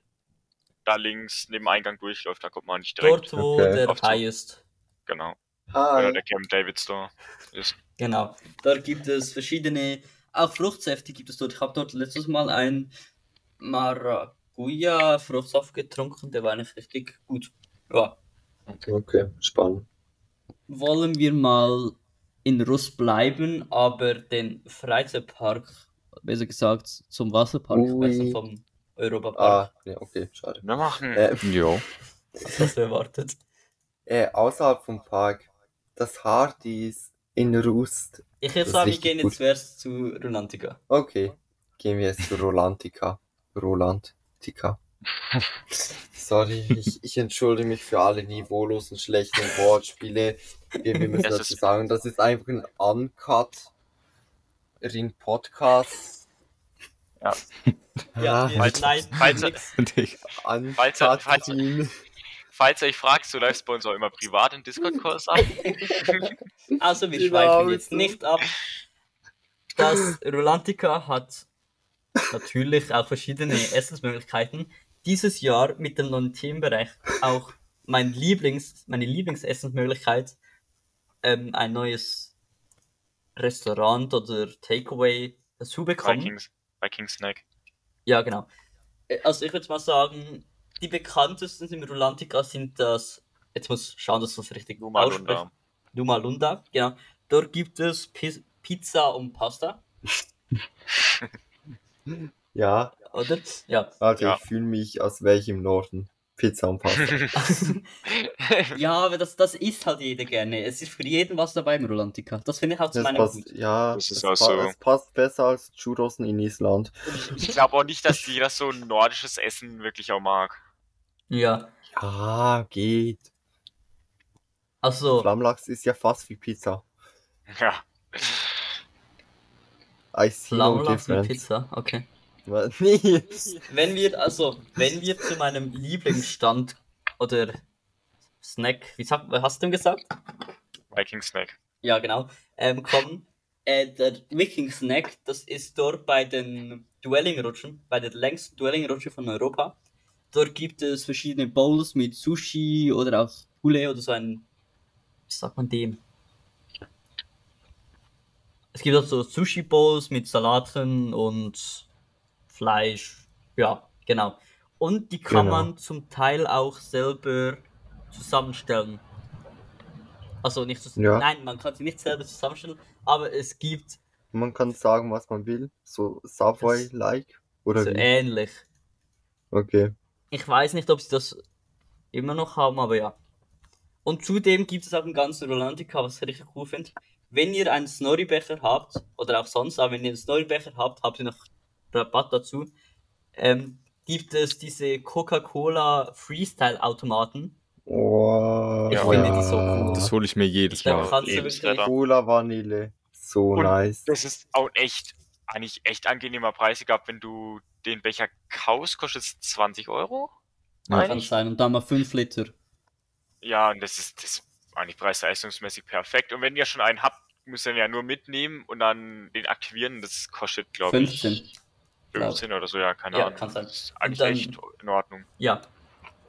da links neben Eingang durchläuft, da kommt man nicht direkt. dort, wo Okay. der Hai ist. Genau. Oder Hi. der Camp David Store ist. Genau. Dort gibt es verschiedene, auch Fruchtsäfte gibt es dort. Ich habe dort letztes Mal ein Maracuja-Fruchtsaft getrunken, der war eigentlich richtig gut. Ja. Okay, spannend. Wollen wir mal in Russ bleiben, aber den Freizeitpark, besser gesagt zum Wasserpark, Ui. wechseln vom Europapark. Ah, ja, okay, schade. Wir machen. Äh, Jo. Was hast du erwartet? äh, außerhalb vom Park, das Hardys in Rust. Ich würde sagen, wir gehen gut. jetzt zuerst zu Rolantica. Okay, gehen wir jetzt zu Rolantica. Rolantica. Sorry, ich, ich entschuldige mich für alle niveaulosen, schlechten Wortspiele. Wir, wir müssen Es dazu sagen, das ist einfach ein Uncut in Podcast. Ja, Ah, wir Falls- schneiden falls-. Falls falls- Uncut. Falls ihr euch fragt, du läufst bei uns auch immer privat in Discord-Calls ab. Also, wir Genau schweifen jetzt so. nicht ab. Das Rolantica hat natürlich auch verschiedene Essensmöglichkeiten. Dieses Jahr mit dem neuen Themenbereich auch mein Lieblings, meine Lieblingsessensmöglichkeit, ähm, ein neues Restaurant oder Takeaway dazu bekommen. Vikings, Viking Snack. Ja, genau. Äh, Also ich würde mal sagen, die bekanntesten im Rolantica sind das, jetzt muss ich schauen, dass das richtig Numa ausspreche. Lunda. Numa Lunda, genau. Dort gibt es Pi Pizza und Pasta, Ja, oder? Ja. also Ja. ich fühle mich aus welchem Norden? Pizza und Pasta. ja, aber das, das isst halt jeder gerne. Es ist für jeden was dabei im Rolantica. Das finde ich auch zu Das meinem passt, gut. ja, Das ist es, auch pa so. es passt besser als Churros in Island. Ich glaube auch nicht, dass jeder so ein nordisches Essen wirklich auch mag. Ja. Ja, geht. Also, Flammlachs ist ja fast wie Pizza. Ja. I see no Flammlachs mit difference. Pizza, okay. Was? Nee. Wenn wir, also, wenn wir zu meinem Lieblingsstand oder Snack, wie was hast du denn gesagt? Viking Snack. Ja, genau. Ähm, kommen. Äh, der Viking Snack, das ist dort bei den Duelling-Rutschen, bei der längsten Duelling-Rutsche von Europa. Dort gibt es verschiedene Bowls mit Sushi oder auch Poulet oder so ein, wie sagt man dem? Es gibt auch so Sushi-Bowls mit Salaten und Fleisch. Ja, genau. Und die kann Genau. man zum Teil auch selber zusammenstellen. Also nicht zusammen. Ja. Nein, man kann sie nicht selber zusammenstellen, aber es gibt Man kann sagen, was man will. So Subway-like. Oder so wie? ähnlich. Okay. Ich weiß nicht, ob sie das immer noch haben, aber ja. Und zudem gibt es auch einen ganzen Rolantica, was ich richtig cool finde. Wenn ihr einen Snorri-Becher habt, oder auch sonst, aber wenn ihr einen Snorri-Becher habt, habt ihr noch Rabatt dazu. Ähm, gibt es diese Coca-Cola Freestyle-Automaten. Oh, Ich Ja. finde die so cool. Das hole ich mir jedes Mal. kannst du Lebensretter. wirklich. Cola Vanille. So Und nice. Das ist auch echt, eigentlich echt angenehmer Preis gehabt, wenn du den Becher kaufst, kostet es 20 Euro. Ja. Kann sein. Und dann mal 5 Liter. Ja, und das ist, das ist eigentlich preis-leistungsmäßig perfekt. Und wenn ihr schon einen habt, müsst ihr ihn ja nur mitnehmen und dann den aktivieren. Das kostet, glaube ich, 15. 15 oder so, ja, keine Ja, Ahnung. kann sein. Das ist eigentlich dann- echt in Ordnung. Ja.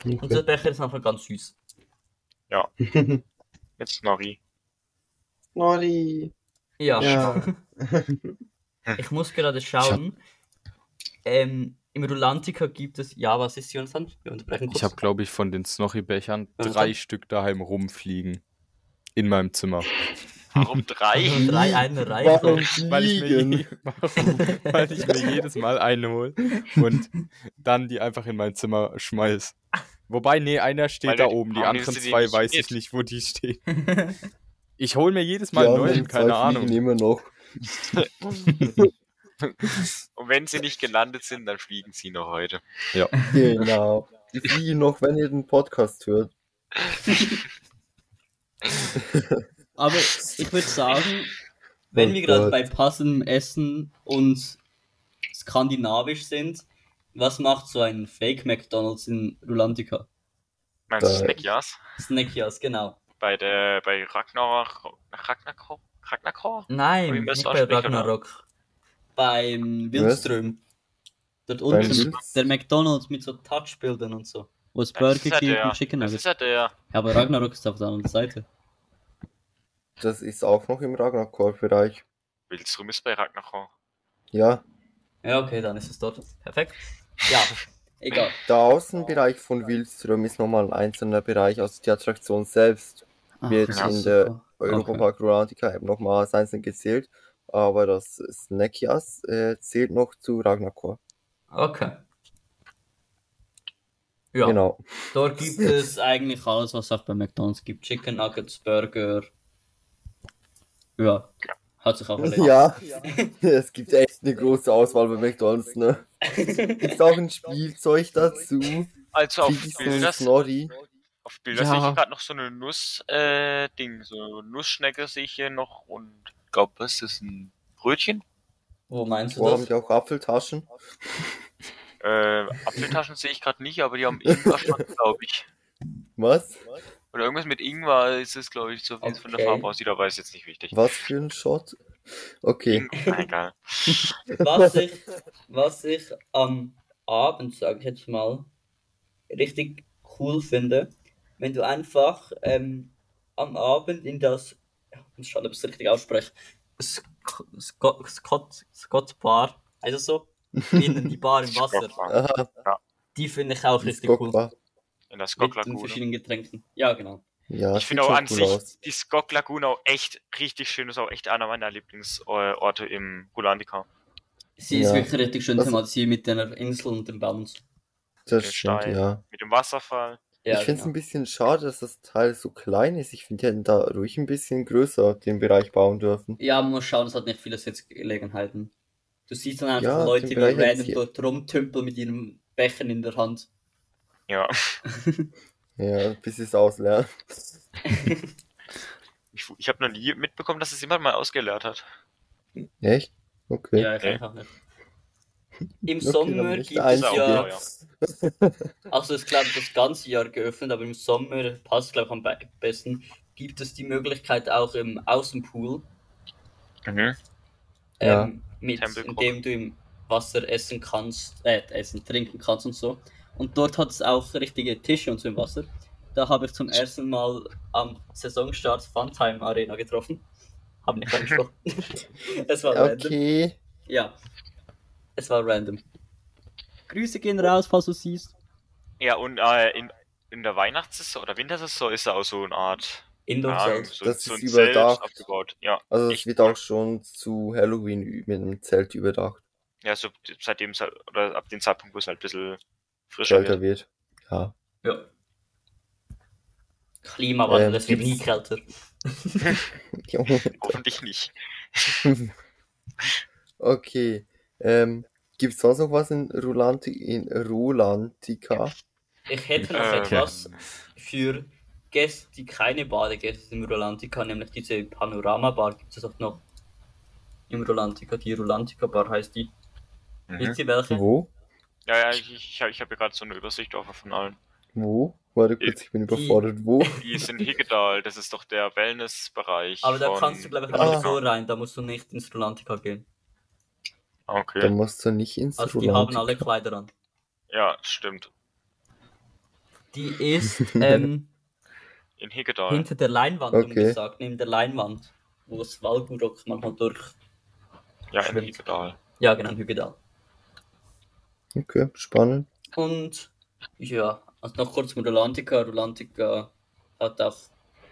Und der Becher ist einfach ganz süß. Jetzt Nori. Nori. Ja. Ja. Ich muss gerade schauen. Ähm, Im Rolantica gibt es. Ja, was ist Jonathan? Wir unterbrechen kurz. Ich habe, glaube ich, von den Snorri-Bechern Ja, drei dann- Stück daheim rumfliegen. In meinem Zimmer. Warum drei? Drei eine Reihe. Warum Weil ich, mir warum? weil ich mir jedes Mal eine hole und dann die einfach in mein Zimmer schmeiß. Wobei, nee, einer steht Weil da oben, die anderen die zwei nicht weiß ich nicht, wo die stehen. Ich hole mir jedes Mal Die einen neuen, keine Ahnung. immer noch. Und wenn sie nicht gelandet sind, dann fliegen sie noch heute. Genau. Die fliegen noch, wenn ihr den Podcast hört. Aber ich würde sagen, wenn Oh wir gerade bei passendem Essen und skandinavisch sind, was macht so ein Fake McDonalds in Rolantica? Meinst du Äh, Snackjas? Snackias, genau. Bei der, bei Ragnarok, Ragnarok, Ragnarok? Nein, nicht bei? Ragnarok. Beim Wildström. Dort unten, Wild- der McDonalds mit so Touchbildern und so. Wo es Das Burger ja King und Chicken das Nuggets. ist ja der, Ja, aber Ragnarok ist auf der anderen Seite. Das ist auch noch im Ragnarok-Bereich. Wildström ist bei Ragnarok. Ja, Ja, okay, dann ist es dort. Perfekt. Ja, egal. der Außenbereich von Wildström ist nochmal ein einzelner Bereich, also die Attraktion selbst Ach, wird das in der. Europapark Rolantica eben nochmal als einzeln gezählt, aber das Snackias äh, zählt noch zu Ragnarok. Okay. Ja, Genau. dort gibt es eigentlich alles, was es auch bei McDonalds gibt. Chicken Nuggets, Burger. Ja. Hat sich auch erledigt. Ja, es gibt echt eine große Auswahl bei McDonalds, ne? Gibt's auch ein Spielzeug dazu? Also auf Bilder, Snorri. auf Bilder Ja. sehe ich gerade noch so eine Nuss, äh, so Nussschnecke sehe ich hier noch und glaube, was ist das, ein Brötchen? Wo meinst du Wo haben das? die auch Apfeltaschen? Äh, Apfeltaschen sehe ich gerade nicht, aber die haben Ingwer glaube ich. Was? Oder irgendwas mit Ingwer ist es, glaube ich, so wie es von der Okay. Farbe aussieht, aber ist jetzt nicht wichtig. Was für ein Shot? Okay. Egal. Was ich, was ich am Abend, sage ich jetzt mal, richtig cool finde, wenn du einfach ähm, am Abend in das, ich muss schauen, ob ich es richtig ausspreche, Scott, Scott, Scott, Scott Bar, also so, in die Bar im Wasser, die finde ich auch richtig cool. In der Mit Skok den Lagune. verschiedenen Getränken. Ja, genau. Ja, Ich finde auch an cool sich aus. die Skok Lagune auch echt richtig schön. Ist auch echt einer meiner Lieblingsorte im Rulandica. Sie ist Ja. wirklich richtig schön Was- thematisiert mit der Insel und dem Bounce. Das stimmt, Stein. ja. Mit dem Wasserfall. Ja, ich finde es genau. ein bisschen schade, dass das Teil so klein ist. Ich finde, die hätten da ruhig ein bisschen größer den Bereich bauen dürfen. Ja, man muss schauen, es hat nicht viele Sitzgelegenheiten. Du siehst dann einfach Ja, Leute, Bereich random dort rumtümpeln mit ihrem Becher in der Hand. Ja. Ja, bis sie es auslernen. Ich, ich habe noch nie mitbekommen, dass es jemand mal ausgeleert hat. Echt? Okay. Ja, ich Okay. einfach nicht. Im Okay, Sommer gibt es ja, Ja. also es glaube ich das ganze Jahr geöffnet, aber im Sommer passt glaube ich am be- besten, gibt es die Möglichkeit auch im Außenpool, Mhm. Ja. ähm, mit, Tempelkrug. indem du im Wasser essen kannst, äh, essen, trinken kannst und so. Und dort hat es auch richtige Tische und so im Wasser. Da habe ich zum ersten Mal am Saisonstart Funtime Arena getroffen. Haben nicht angesprochen. es war random. Okay. Ja. Es war random. Grüße gehen raus, falls du siehst. Ja, und äh, in, in der Weihnachtssaison oder Wintersaison ist da auch so eine Art. Indoor Ja, Zelt. so, Das so ist überdacht. aufgebaut. Ja, Also es wird auch schon zu Halloween mit einem Zelt überdacht. ja, so seitdem es halt, oder ab dem Zeitpunkt, wo es halt ein bisschen frischer Kälter wird. wird. Ja. Ja. Klimawandel, Ähm, es wird nie kälter. Hoffentlich nicht. Okay. Ähm, gibt's sonst noch was in Rulanti in Rulantica? Ich hätte noch Ähm. etwas für Gäste, die keine Badegäste im Rolantica, nämlich diese Panorama-Bar gibt es auch noch. Im Rolantica, die Rolantica-Bar heißt die. Mhm. Wisst ihr welche? Wo? Ja, ja, ich, ich, ich habe hier gerade so eine Übersicht offen von allen. Wo? Warte kurz, ich bin Die- überfordert. Wo? Die ist in Higgedal, das ist doch der Wellnessbereich. Aber da kannst du, glaube ich, Ah. auch so rein, da musst du nicht ins Rolantica gehen. Da Okay. musst du nicht ins Also die haben alle Kleider an. Ja, stimmt. Die ist ähm, In Higgedal. hinter der Leinwand, Okay. um gesagt, neben der Leinwand, wo das Walgurok manchmal durch. Ja, in Stimmt. Higgedal. Ja, genau, Hügedal. Okay, spannend. Und ja, also noch kurz mit Rolantica. Rolantica hat auch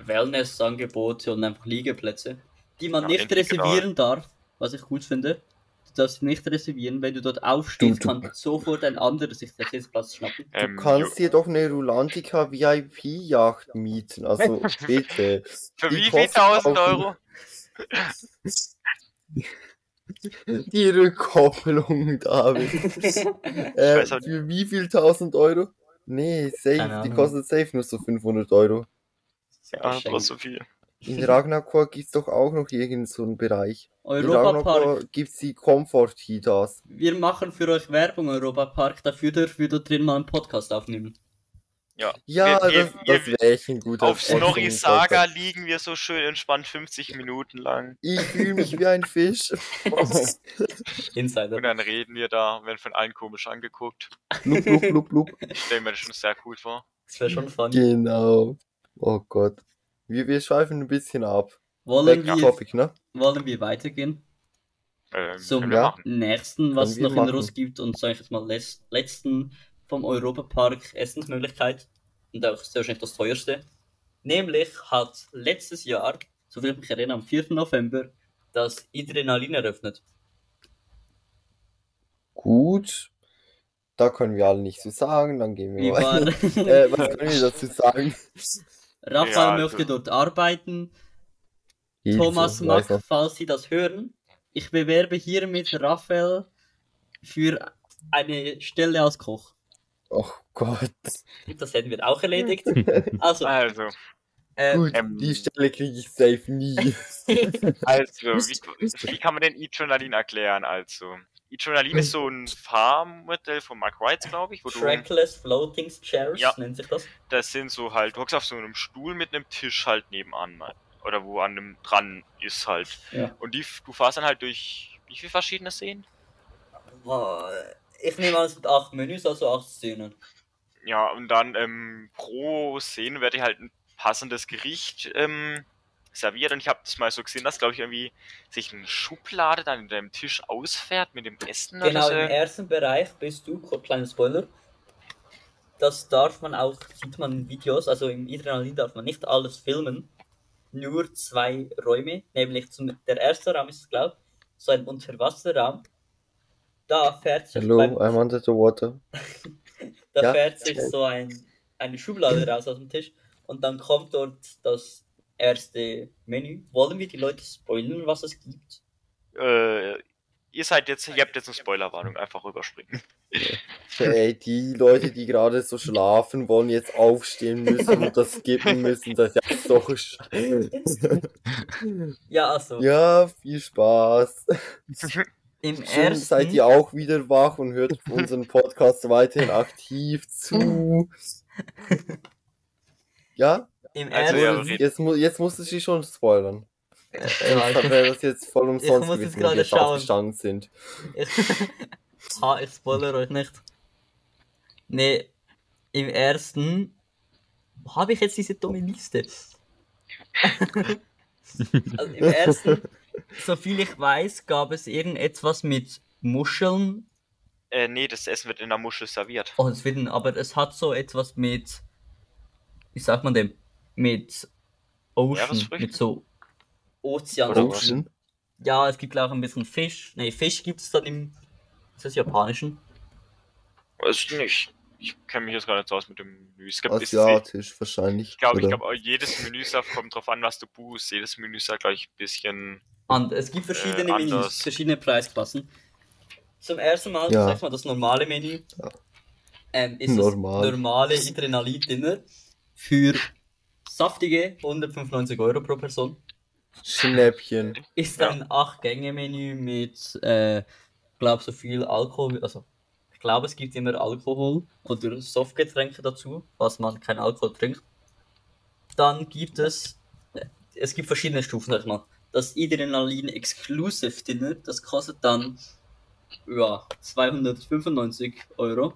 Wellness-Angebote und einfach Liegeplätze, die man Ja, nicht in reservieren darf, was ich gut finde. Darfst nicht reservieren, wenn du dort aufstehst, Du- du- kann sofort ein anderer sich den Sitzplatz schnappen. Du Ähm, kannst Jo- dir doch eine Rulantica VIP-Yacht mieten. Also bitte. Für wie viel tausend Euro? Die Rückkopplung, David. äh, für wie viel tausend Euro? Nee, safe. Die kostet safe nur so 500 Euro. Ja, bloß so viel. In Ragnarok gibt's doch auch noch irgend so einen Bereich. In Europapark. Ragnarok gibt's die Comfort-Hitas. Wir machen für euch Werbung, Europapark. Dafür dürfen wir drin mal einen Podcast aufnehmen. Ja, Ja, Wir- das, das wäre echt ein guter Auf Snorri Saga liegen wir so schön entspannt 50 Minuten lang. Ich fühle mich wie ein Fisch. Insider. Und dann reden wir da, werden von allen komisch angeguckt. blub, blub, blub, blub. Ich stelle mir das schon sehr cool vor. Das wäre schon fun. Genau. Oh Gott. Wir, wir schweifen ein bisschen ab. Wollen Back wir, topic, ne? wollen wir weitergehen? Ähm, Zum wir ja. nächsten, was wir noch in machen. Russ gibt und sage ich jetzt mal les- letzten vom Europapark Essensmöglichkeit und auch sehr wahrscheinlich das teuerste. Nämlich hat letztes Jahr, so viel ich mich erinnere, am 4. November das Adrenalin eröffnet. Gut. Da können wir alle nichts zu sagen, dann gehen wir war, weiter. äh, was können wir dazu sagen? Raphael Ja, also- möchte dort arbeiten. Hilfe, Thomas weiß Mack, falls Sie das hören, ich bewerbe hiermit Raphael für eine Stelle als Koch. Oh Gott. Das hätten wir auch erledigt. Also, Also, äh, Gut, ähm, die Stelle kriege ich safe nie. also wie, wie kann man denn E-Journalin erklären? Also, E-Journalin ist so ein Farmmodell von Mark Wright, glaube ich, wo du, Trackless Floating Chairs Ja. nennt sich das. das sind so halt, du hockst auf so einem Stuhl mit einem Tisch halt nebenan, ne? oder wo an einem dran ist halt. Ja. Und die, du fährst dann halt durch, wie viele verschiedene Szenen? Ich nehme an, es sind acht Menüs, also acht Szenen. Ja, und dann ähm, pro Szene wird dir halt ein passendes Gericht ähm, serviert. Und ich habe das mal so gesehen, dass, glaube ich, irgendwie sich eine Schublade dann in deinem Tisch ausfährt mit dem Essen Genau, oder im so. ersten Bereich bist du, kurz kleiner Spoiler. Das darf man auch, sieht man in Videos, also im Adrenalin darf man nicht alles filmen. Nur zwei Räume, nämlich zum, der erste Raum ist, glaube ich, so ein Unterwasserraum. Da fährt sich, Hello, beim, I'm under the water. da ja. fährt sich so ein, eine Schublade raus aus dem Tisch und dann kommt dort das erste Menü. Wollen wir die Leute spoilern, was es gibt? Äh, ihr seid jetzt, ihr habt jetzt eine Spoilerwarnung, einfach rüberspringen. Ey, die Leute, die gerade so schlafen, wollen jetzt aufstehen müssen und das skippen müssen, das ist ja so scheiße. Ja, also, Ja, viel Spaß. im Schön, ersten... seid ihr auch wieder wach und hört unseren Podcast weiterhin aktiv zu. Ja, Im Also, ersten... ja, jetzt, mu jetzt musst du sie schon spoilern. Ja, Dann wäre das jetzt voll umsonst muss gewesen, jetzt wenn wir gerade jetzt schauen. aufgestanden sind. Ich, ha, ich spoiler euch nicht. Nee, im ersten. Wo habe ich jetzt diese dumme Liste? also im ersten, soviel ich weiß, gab es irgendetwas mit Muscheln. Äh, nee, das Essen wird in der Muschel serviert. Oh, es wird, aber es hat so etwas mit. Wie sagt man dem? Mit Ocean. Mit so Ozean. Oder? Ocean? Ja, es gibt auch ein bisschen Fisch. Nee, Fisch gibt es dann im. Ist das Japanischen? Weiß ich nicht. Ich kenne mich jetzt gar nicht so aus mit dem Menü. Es gibt, es, ich Asiatisch wahrscheinlich. glaube, ich glaube, jedes Menü kommt drauf an, was du buchst. Jedes Menü ist glaube ich, ein bisschen. And, es gibt verschiedene Äh, Menüs, verschiedene Preisklassen. Zum ersten Mal, Ja. sag ich mal, das normale Menü Ja. ähm, ist Normal. das normale Adrenalin-Dinner für saftige 195 Euro pro Person. Schnäppchen. Ist Ja. ein 8-Gänge-Menü mit, äh, glaub so viel Alkohol, also ich glaube, es gibt immer Alkohol oder Softgetränke dazu, was man kein Alkohol trinkt. Dann gibt es, äh, es gibt verschiedene Stufen, sag ich mal. Das Adrenalin Exclusive Dinner, das kostet dann ja, 295 Euro.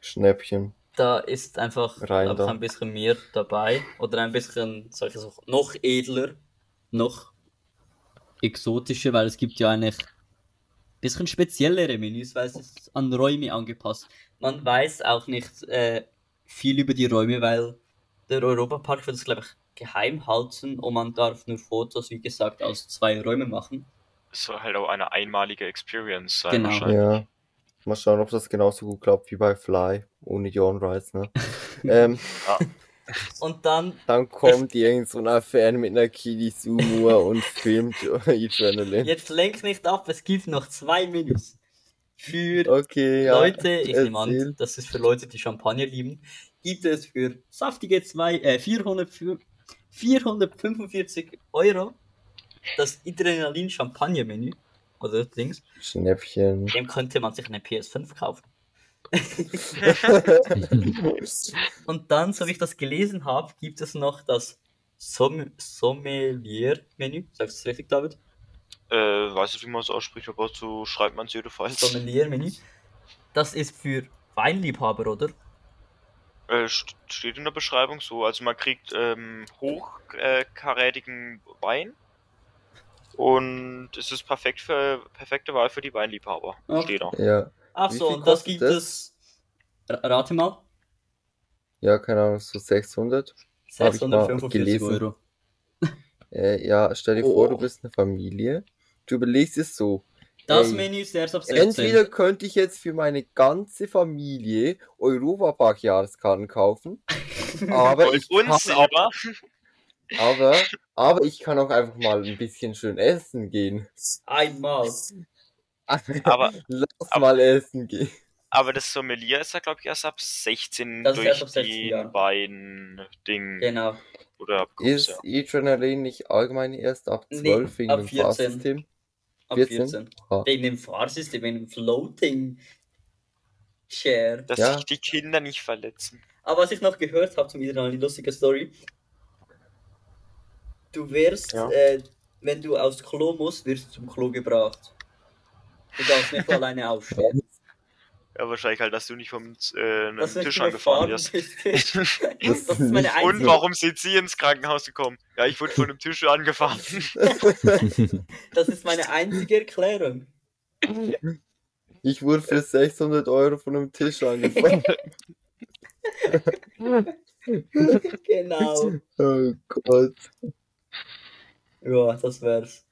Schnäppchen. Da ist einfach Rein da. ein bisschen mehr dabei oder ein bisschen, sag ich so, noch edler, noch exotischer, weil es gibt ja eigentlich ein bisschen speziellere Menüs, weil es ist an Räume angepasst. Man weiß auch nicht äh, viel über die Räume, weil der Europapark wird es, glaube ich, geheim halten und man darf nur Fotos, wie gesagt, aus zwei Räumen machen. Es soll halt auch eine einmalige Experience sein. Genau. wahrscheinlich. Ja. Mal schauen, ob das genauso gut klappt wie bei Fly. Ohne John Rice, ne? ähm, Und dann dann kommt irgend so ein Fan mit einer Kili-Sumo und filmt Adrenaline. Jetzt lenk nicht ab, es gibt noch zwei Menüs. Für Okay, ja. Leute, ich nehme an, das ist für Leute, die Champagner lieben, gibt es für saftige zwei, äh, 400, für 445 Euro das Adrenalin Champagner Menü. Oder das Dings. Schnäppchen. Dem könnte man sich eine PS5 kaufen. Und dann, so wie ich das gelesen habe, gibt es noch das Som Sommelier Menü. Sagst du es richtig, David? Äh, weiß nicht, wie man es ausspricht, aber so schreibt man es jedenfalls. Sommelier-Menü. Das ist für Weinliebhaber, oder? Äh, st- steht in der Beschreibung so. Also man kriegt ähm, hochkarätigen Wein. Und es ist perfekt für perfekte Wahl für die Weinliebhaber. Okay. Steht auch. Ja. Ach so, und das gibt es. Ra- Rate mal. Ja, keine Ahnung, so 600. Hab ich mal 645 gelesen. Euro. Äh, ja, stell dir Oh. vor, du bist eine Familie. Du überlegst es so. Das Ey, Menü ist erst ab 16. Entweder könnte ich jetzt für meine ganze Familie Europapark Jahreskarten kaufen, aber Und ich uns kann aber. Aber, aber ich kann auch einfach mal ein bisschen schön essen gehen. Einmal. Aber- Lass aber- mal essen gehen. Aber das Sommelier ist ja, glaube ich, erst ab 16 Das durch erst ab 16 den Jahren. Wein-Ding. Genau. Oder ab Kurs, Ist ja. E-Adrenalin nicht allgemein erst ab Nee, 12 wegen ab dem 14. Fahrsystem? Ab 14? 14. Ah. Wegen dem Fahrsystem, wegen dem Floating Share. Dass Ja. sich die Kinder nicht verletzen. Aber was ich noch gehört habe, zum wieder eine lustige Story. Du wirst, Ja. äh, wenn du aufs Klo musst, wirst du zum Klo gebracht. Du darfst nicht alleine aufstehen. Ja, wahrscheinlich halt, dass du nicht vom äh, einem Tisch angefahren wirst. bist. das ist meine Und warum sind sie ins Krankenhaus gekommen? Ja, ich wurde von einem Tisch angefahren. das ist meine einzige Erklärung. Ich wurde für 600 Euro von einem Tisch angefangen. Genau. oh Gott. Ja, das wär's.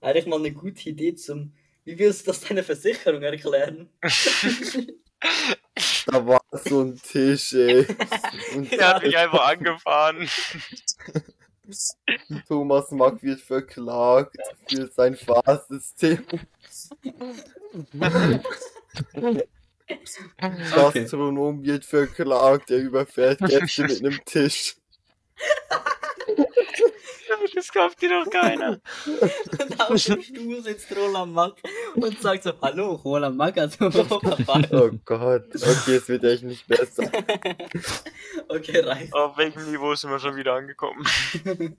Eigentlich mal eine gute Idee zum. Wie willst du das deiner Versicherung erklären? Da war so ein Tisch, ey. Und Er hat mich einfach angefahren. Thomas Mack wird verklagt für sein Fahrsystem. Gastronom wird verklagt, er überfährt Gäste mit einem Tisch. Das kauft dir doch keiner. Und auf dem Stuhl sitzt Roland Mack und sagt so: Hallo, Roland Mack, also Papa. Oh Gott, okay, es wird echt nicht besser. Okay, reicht. Auf welchem Niveau sind wir schon wieder angekommen?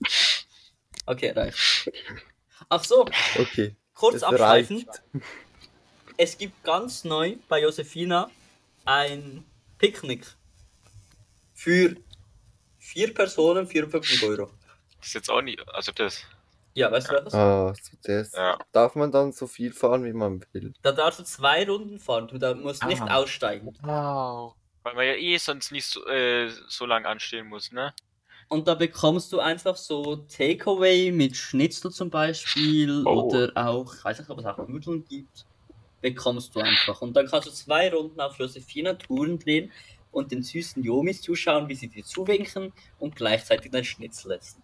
Okay, reicht. Ach so, Okay, kurz es abschweifen. reicht. Es gibt ganz neu bei Josefina ein Picknick. Für vier Personen 54 Euro. Das ist jetzt auch nicht. Also das. Ja, weißt du was? Ah, so das. Ja. Darf man dann so viel fahren, wie man will? Da darfst du zwei Runden fahren, du da musst nicht Ah. aussteigen. Wow. Weil man ja eh sonst nicht so, äh, so lang anstehen muss, ne? Und da bekommst du einfach so Takeaway mit Schnitzel zum Beispiel Oh. oder auch, ich weiß nicht, ob es auch Nudeln gibt. Bekommst du einfach. Und dann kannst du zwei Runden auf Josefina Touren drehen und den süßen Jomis zuschauen, wie sie dir zuwinken und gleichzeitig dein Schnitzel essen.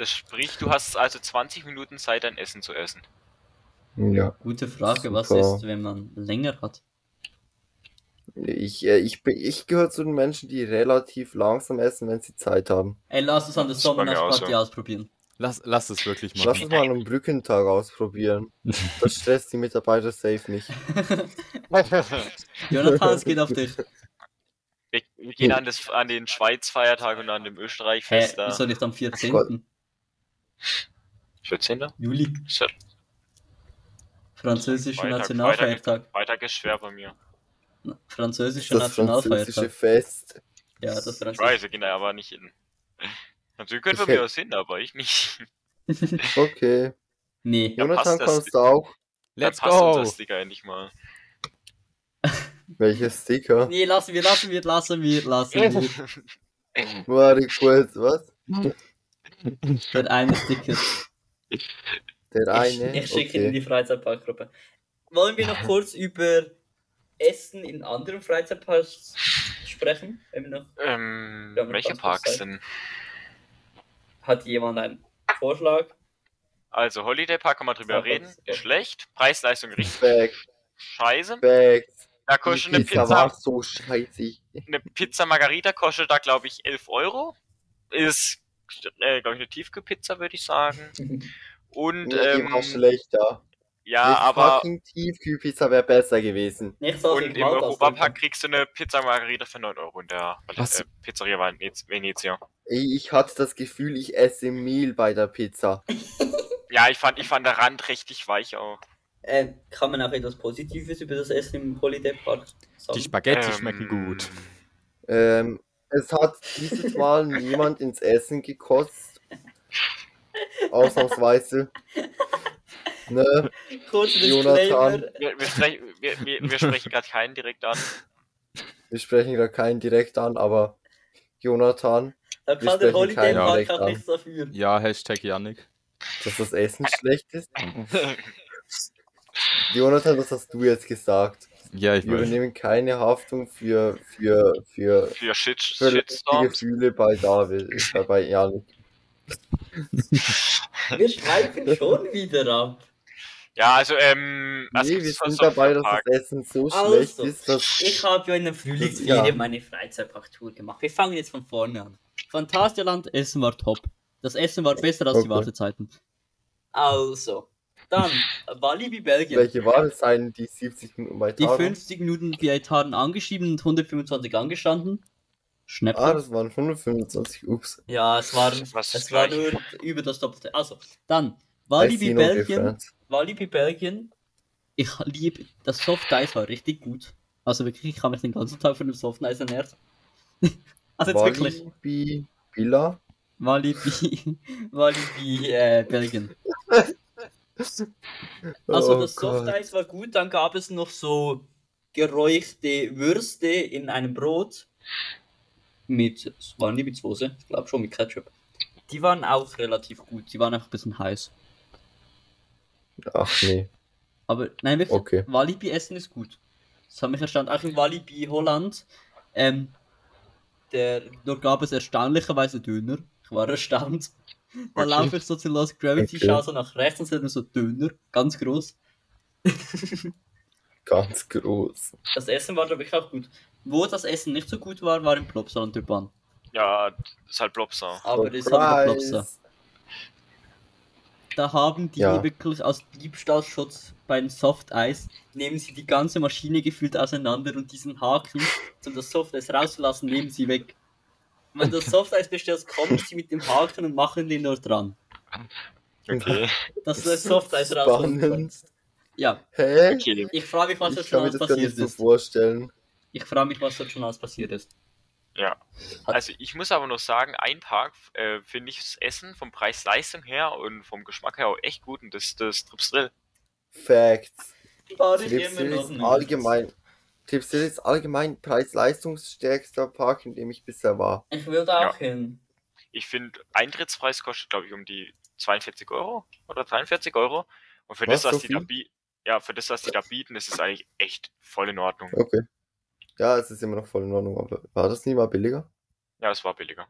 Das spricht, du hast also 20 Minuten Zeit, dein Essen zu essen. Ja. Gute Frage, was Super. ist, wenn man länger hat? Ich, äh, ich, bin- ich gehöre zu den Menschen, die relativ langsam essen, wenn sie Zeit haben. Ey, lass uns an der Das ist bei mir auch Sommernachtparty so. ausprobieren. Lass, lass es wirklich Lass machen. uns mal einen Brückentag ausprobieren. Das stresst die Mitarbeiter safe nicht. Jonathan, es geht auf dich. Wir, wir gehen an, das, an den Schweiz-Feiertag und an dem Österreich-Fest da. wieso nicht am 14. Gott. 14. Juli? Ja- Französischer Freitag, Nationalfeiertag. Freitag ist schwer bei mir. Französischer Das französische Nationalfeiertag. Fest. Ja, das Ich französische. weiß, wir gehen da aber nicht hin. Also, können von mir aus hin, aber ich nicht. Okay. Nee. Ja, Jonathan, das. kommst du auch? Let's go! unser Sticker endlich mal. Welches Sticker? Nee, lassen wir, lassen wir, lassen wir, lassen wir. Warte kurz, was? Der eine Sticker. Der Ich, eine? ich schicke ihn in Okay. die Freizeitparkgruppe. Wollen wir noch kurz über Essen in anderen Freizeitparks sprechen? Ähm, welche Parks Zeit. denn? hat jemand einen Vorschlag? Also, Holiday Park kann man drüber Ja, reden. Ist schlecht. Preis-Leistung richtig Back, scheiße. back. Da kostet eine Pizza war so scheiße. eine Pizza Margarita kostet da, glaube ich, 11 Euro. Ist, äh, glaube ich, eine Tiefkühlpizza, würde ich sagen. Und, Nee, die ähm, war schlechter. ja, Eine aber, fucking Tiefkühlpizza wäre besser gewesen. Nicht so und im Europapark kriegst du eine Pizza Margarita für 9 Euro in der Was? äh, Pizzeria Venez- Venezia. Ey, Ich hatte das Gefühl, ich esse Mehl bei der Pizza. Ja, ich fand, ich fand der Rand richtig weich auch. Ähm, kann man auch etwas Positives über das Essen im Holiday Park sagen? Die Spaghetti Ähm, schmecken gut. Ähm, es hat dieses Mal niemand ins Essen gekotzt. Ausnahmsweise. Ne? Jonathan. Wir, wir, sprech, wir, wir, sprechen gerade keinen direkt an. Wir sprechen da keinen direkt an, aber Jonathan, Da Wir kann der sprechen Holiday keinen Park direkt auch an. nichts dafür. Ja, Hashtag Yannick. dass das Essen schlecht ist. Jonathan, das hast du jetzt gesagt. Ja, ich Wir weiß. übernehmen keine Haftung für, für, für Für Shit, für die Shitstorms. Gefühle bei David, bei Janik. Wir schweifen schon wieder ab. Ja, also, ähm, was Nee, wir sind dabei, dass das Essen so Also, schlecht ist, dass Ich habe ja in der Frühlingsferien Ja. meine Freizeitparktour gemacht. Wir fangen jetzt von vorne an. Phantasialand, Essen war top. Das Essen war besser als die Okay. Wartezeiten. Also, dann Walibi Belgien. welche war es sein, die 70 Minuten bei Die Taron? 50 Minuten bei Tagen angeschrieben und 125 angestanden. Schnäppchen. Ah, das waren 125, ups. ja, es war, es war nur über das Doppelte. Also, dann Walibi Belgien. Walibi Belgien. Ich liebe, das Soft Eis war richtig gut. Also wirklich, ich habe mich den ganzen Tag von dem Soft Eis ernährt. also jetzt wirklich. Walibi Villa? Walibi, Walibi äh, Belgien. Also Oh das Soft. Eis war gut, dann gab es noch so geräuchte Würste in einem Brot mit, es waren die mit Soße, ich glaube schon mit Ketchup. Die waren auch relativ gut, die waren einfach ein bisschen heiß. Ach nee, Aber nein, wirklich, okay. Walibi essen ist gut. Das hat mich erstaunt. Auch im Walibi Holland, ähm, der, dort gab es erstaunlicherweise Döner. Ich war erstaunt. Da Okay. laufe ich so zu Lost Gravity, Okay. schaue so nach rechts und sehe nur so Döner, ganz groß. Ganz groß. Das Essen war, glaube ich, auch gut. Wo das Essen nicht so gut war, war im Plopsa und der Bahn. Ja, das ist halt Blobser. Aber das hat der Plopsa. Da haben die Ja. wirklich aus Diebstahlschutz bei den Soft Eis, nehmen sie die ganze Maschine gefühlt auseinander und diesen Haken, um das Soft Eis rauszulassen, nehmen sie weg. Wenn das Soft Eis bestellst, kommen sie mit dem Haken und machen den dort dran. Okay. Dass du das Soft Eis rausholen kannst. Ja, Hä? okay. ich frage mich, was dort Ich schon kann mir alles das gar passiert nicht so ist. vorstellen. Ich frage mich, was dort schon alles passiert ist. Ja. Also ich muss aber noch sagen, ein Park äh, finde ich das Essen vom Preis-Leistung her und vom Geschmack her auch echt gut und das ist das Trips Drill. Facts. Noch ist allgemein. Tripsil ist allgemein preis-leistungsstärkster Park, in dem ich bisher war. Ich will da Ja. auch hin. Ich finde, Eintrittspreis kostet, glaube ich, um die 42 Euro oder 43 Euro. Und für Was, das, was so die da bieten, ja, für das, was die da bieten, ist es eigentlich echt voll in Ordnung. Okay. Ja, es ist immer noch voll in Ordnung, aber war das nie mal billiger? Ja, es war billiger.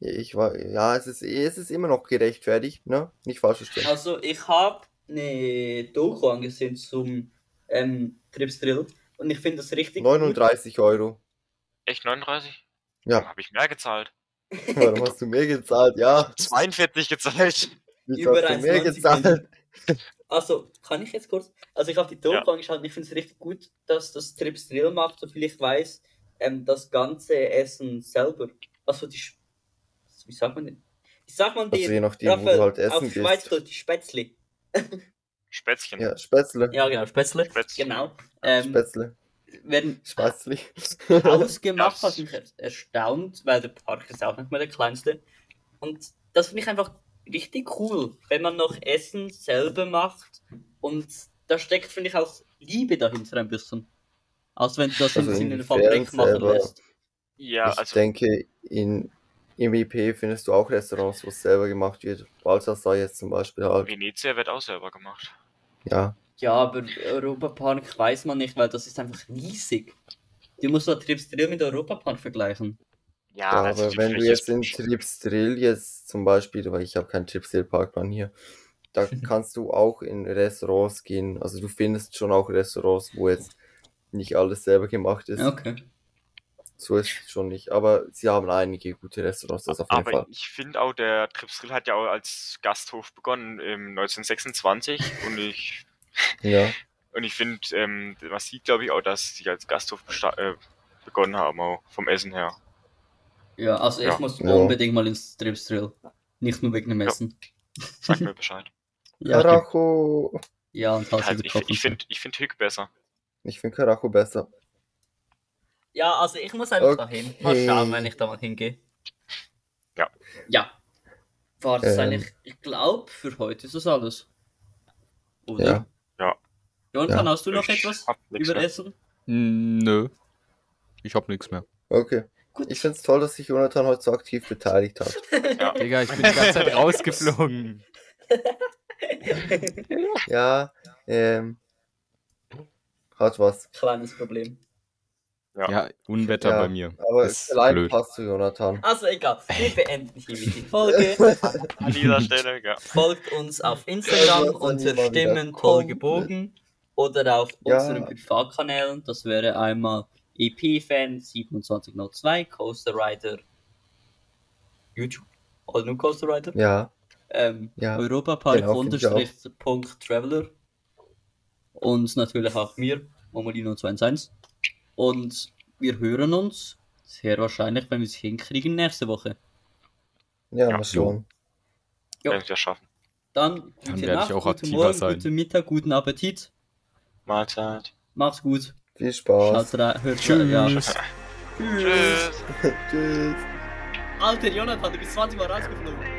Ja, Ich war, ja, es ist, es ist immer noch gerechtfertigt, ne? Nicht falsch verstehen. Also ich habe eine Doku angesehen zum ähm, Trips Drill und ich finde das richtig 39 Euro. Echt 39? Ja. Habe ich mehr gezahlt. Warum hast du mehr gezahlt? Ja, 42 gezahlt. wieso Über hast du mehr 1,90 gezahlt? Also, kann ich jetzt kurz? Also, ich habe die Doku angeschaut und ich finde es richtig gut, dass das Trips Drill macht, soviel ich weiß, ähm, das ganze Essen selber. Also, die. Wie sagt man denn? Wie sagt man Also die? je nachdem, wo Raphael, du halt auf essen Schweiz gehst. die Spätzle. Ja, Spätzchen. Spätzle. Ja, genau, Spätzle. Spätzle. Genau. Ähm, Spätzle. werden Spätzle. ausgemacht, hat mich erstaunt, weil der Park ist auch nicht mehr der kleinste. Und das finde ich einfach richtig cool, wenn man noch Essen selber macht. Und da steckt, finde ich, auch Liebe dahinter ein bisschen. Als wenn du das Also in, in inwiefern Fabrik machen lässt. Ja, ich also denke, in, im IP findest du auch Restaurants, wo es selber gemacht wird. Balthasar jetzt zum Beispiel halt. Venezia wird auch selber gemacht. Ja, Ja, aber Europapark weiß man nicht, weil das ist einfach riesig. Du musst doch Trips Drill mit Europapark vergleichen. Ja, Ja, also aber wenn du jetzt in nicht- Trips Drill jetzt zum Beispiel, weil ich habe keinen Trips Drill Parkplan hier, da kannst du auch in Restaurants gehen. Also du findest schon auch Restaurants, wo jetzt nicht alles selber gemacht ist. Okay. So ist es schon nicht. Aber sie haben einige gute Restaurants, das auf jeden Aber Fall. ich finde auch, der Trips Drill hat ja auch als Gasthof begonnen im 1926 und ich Ja, und ich finde, ähm, man sieht glaube ich auch, dass sie als Gasthof äh, begonnen haben, auch vom Essen her. Ja, also ich Ja. muss Ja. unbedingt mal ins Trips Drill. Nicht nur wegen dem Ja. Essen. Sag mir Bescheid. Ja, Karacho. ja und Also du ich ich finde ich find Hück besser. Ich finde Karacho besser. Ja, also ich muss einfach Okay. dahin. Mal schauen, wenn ich da mal hingehe. Ja. Ja. War das Ähm. eigentlich, ich glaube, für heute ist das alles. Oder? Ja. Ja. Jonathan, Ja. hast du noch Ich etwas über mehr. Essen? Hm, Nö. Ich hab nichts mehr. Okay. Gut. Ich finde es toll, dass sich Jonathan heute so aktiv beteiligt hat. Digga, ich bin die ganze Zeit rausgeflogen. Ja, ähm. Hat was. Kleines Problem. Ja. Ja, Unwetter Ja, bei mir. Aber ist allein blöd. passt zu Jonathan. Also egal, wir beenden hiermit die Folge. An dieser Stelle, ja. Folgt uns auf Instagram unter Stimmen gebogen oder auf Ja. unseren Privatkanälen. Das wäre einmal EP-Fan 2702, Coaster Rider YouTube, oder nur Coaster Rider. Ja, Ähm, Ja, Europapark genau, finde ich unterstrich Punkt Traveler. Und natürlich auch mir, Momolino 211. Und wir hören uns sehr wahrscheinlich, wenn wir es hinkriegen, nächste Woche. ja, Ja. mal schauen. Jo. Werden wir schaffen. Dann Dann gute werde ich Nacht, auch guten aktiver Morgen, sein. guten Mittag, guten Appetit. Mahlzeit. Macht's gut. Viel Spaß. Schaut rein, hört Tschüss. rein, ja. Tschüss. Tschüss. Alter, Jonathan, du bist 20 Mal rausgeflogen.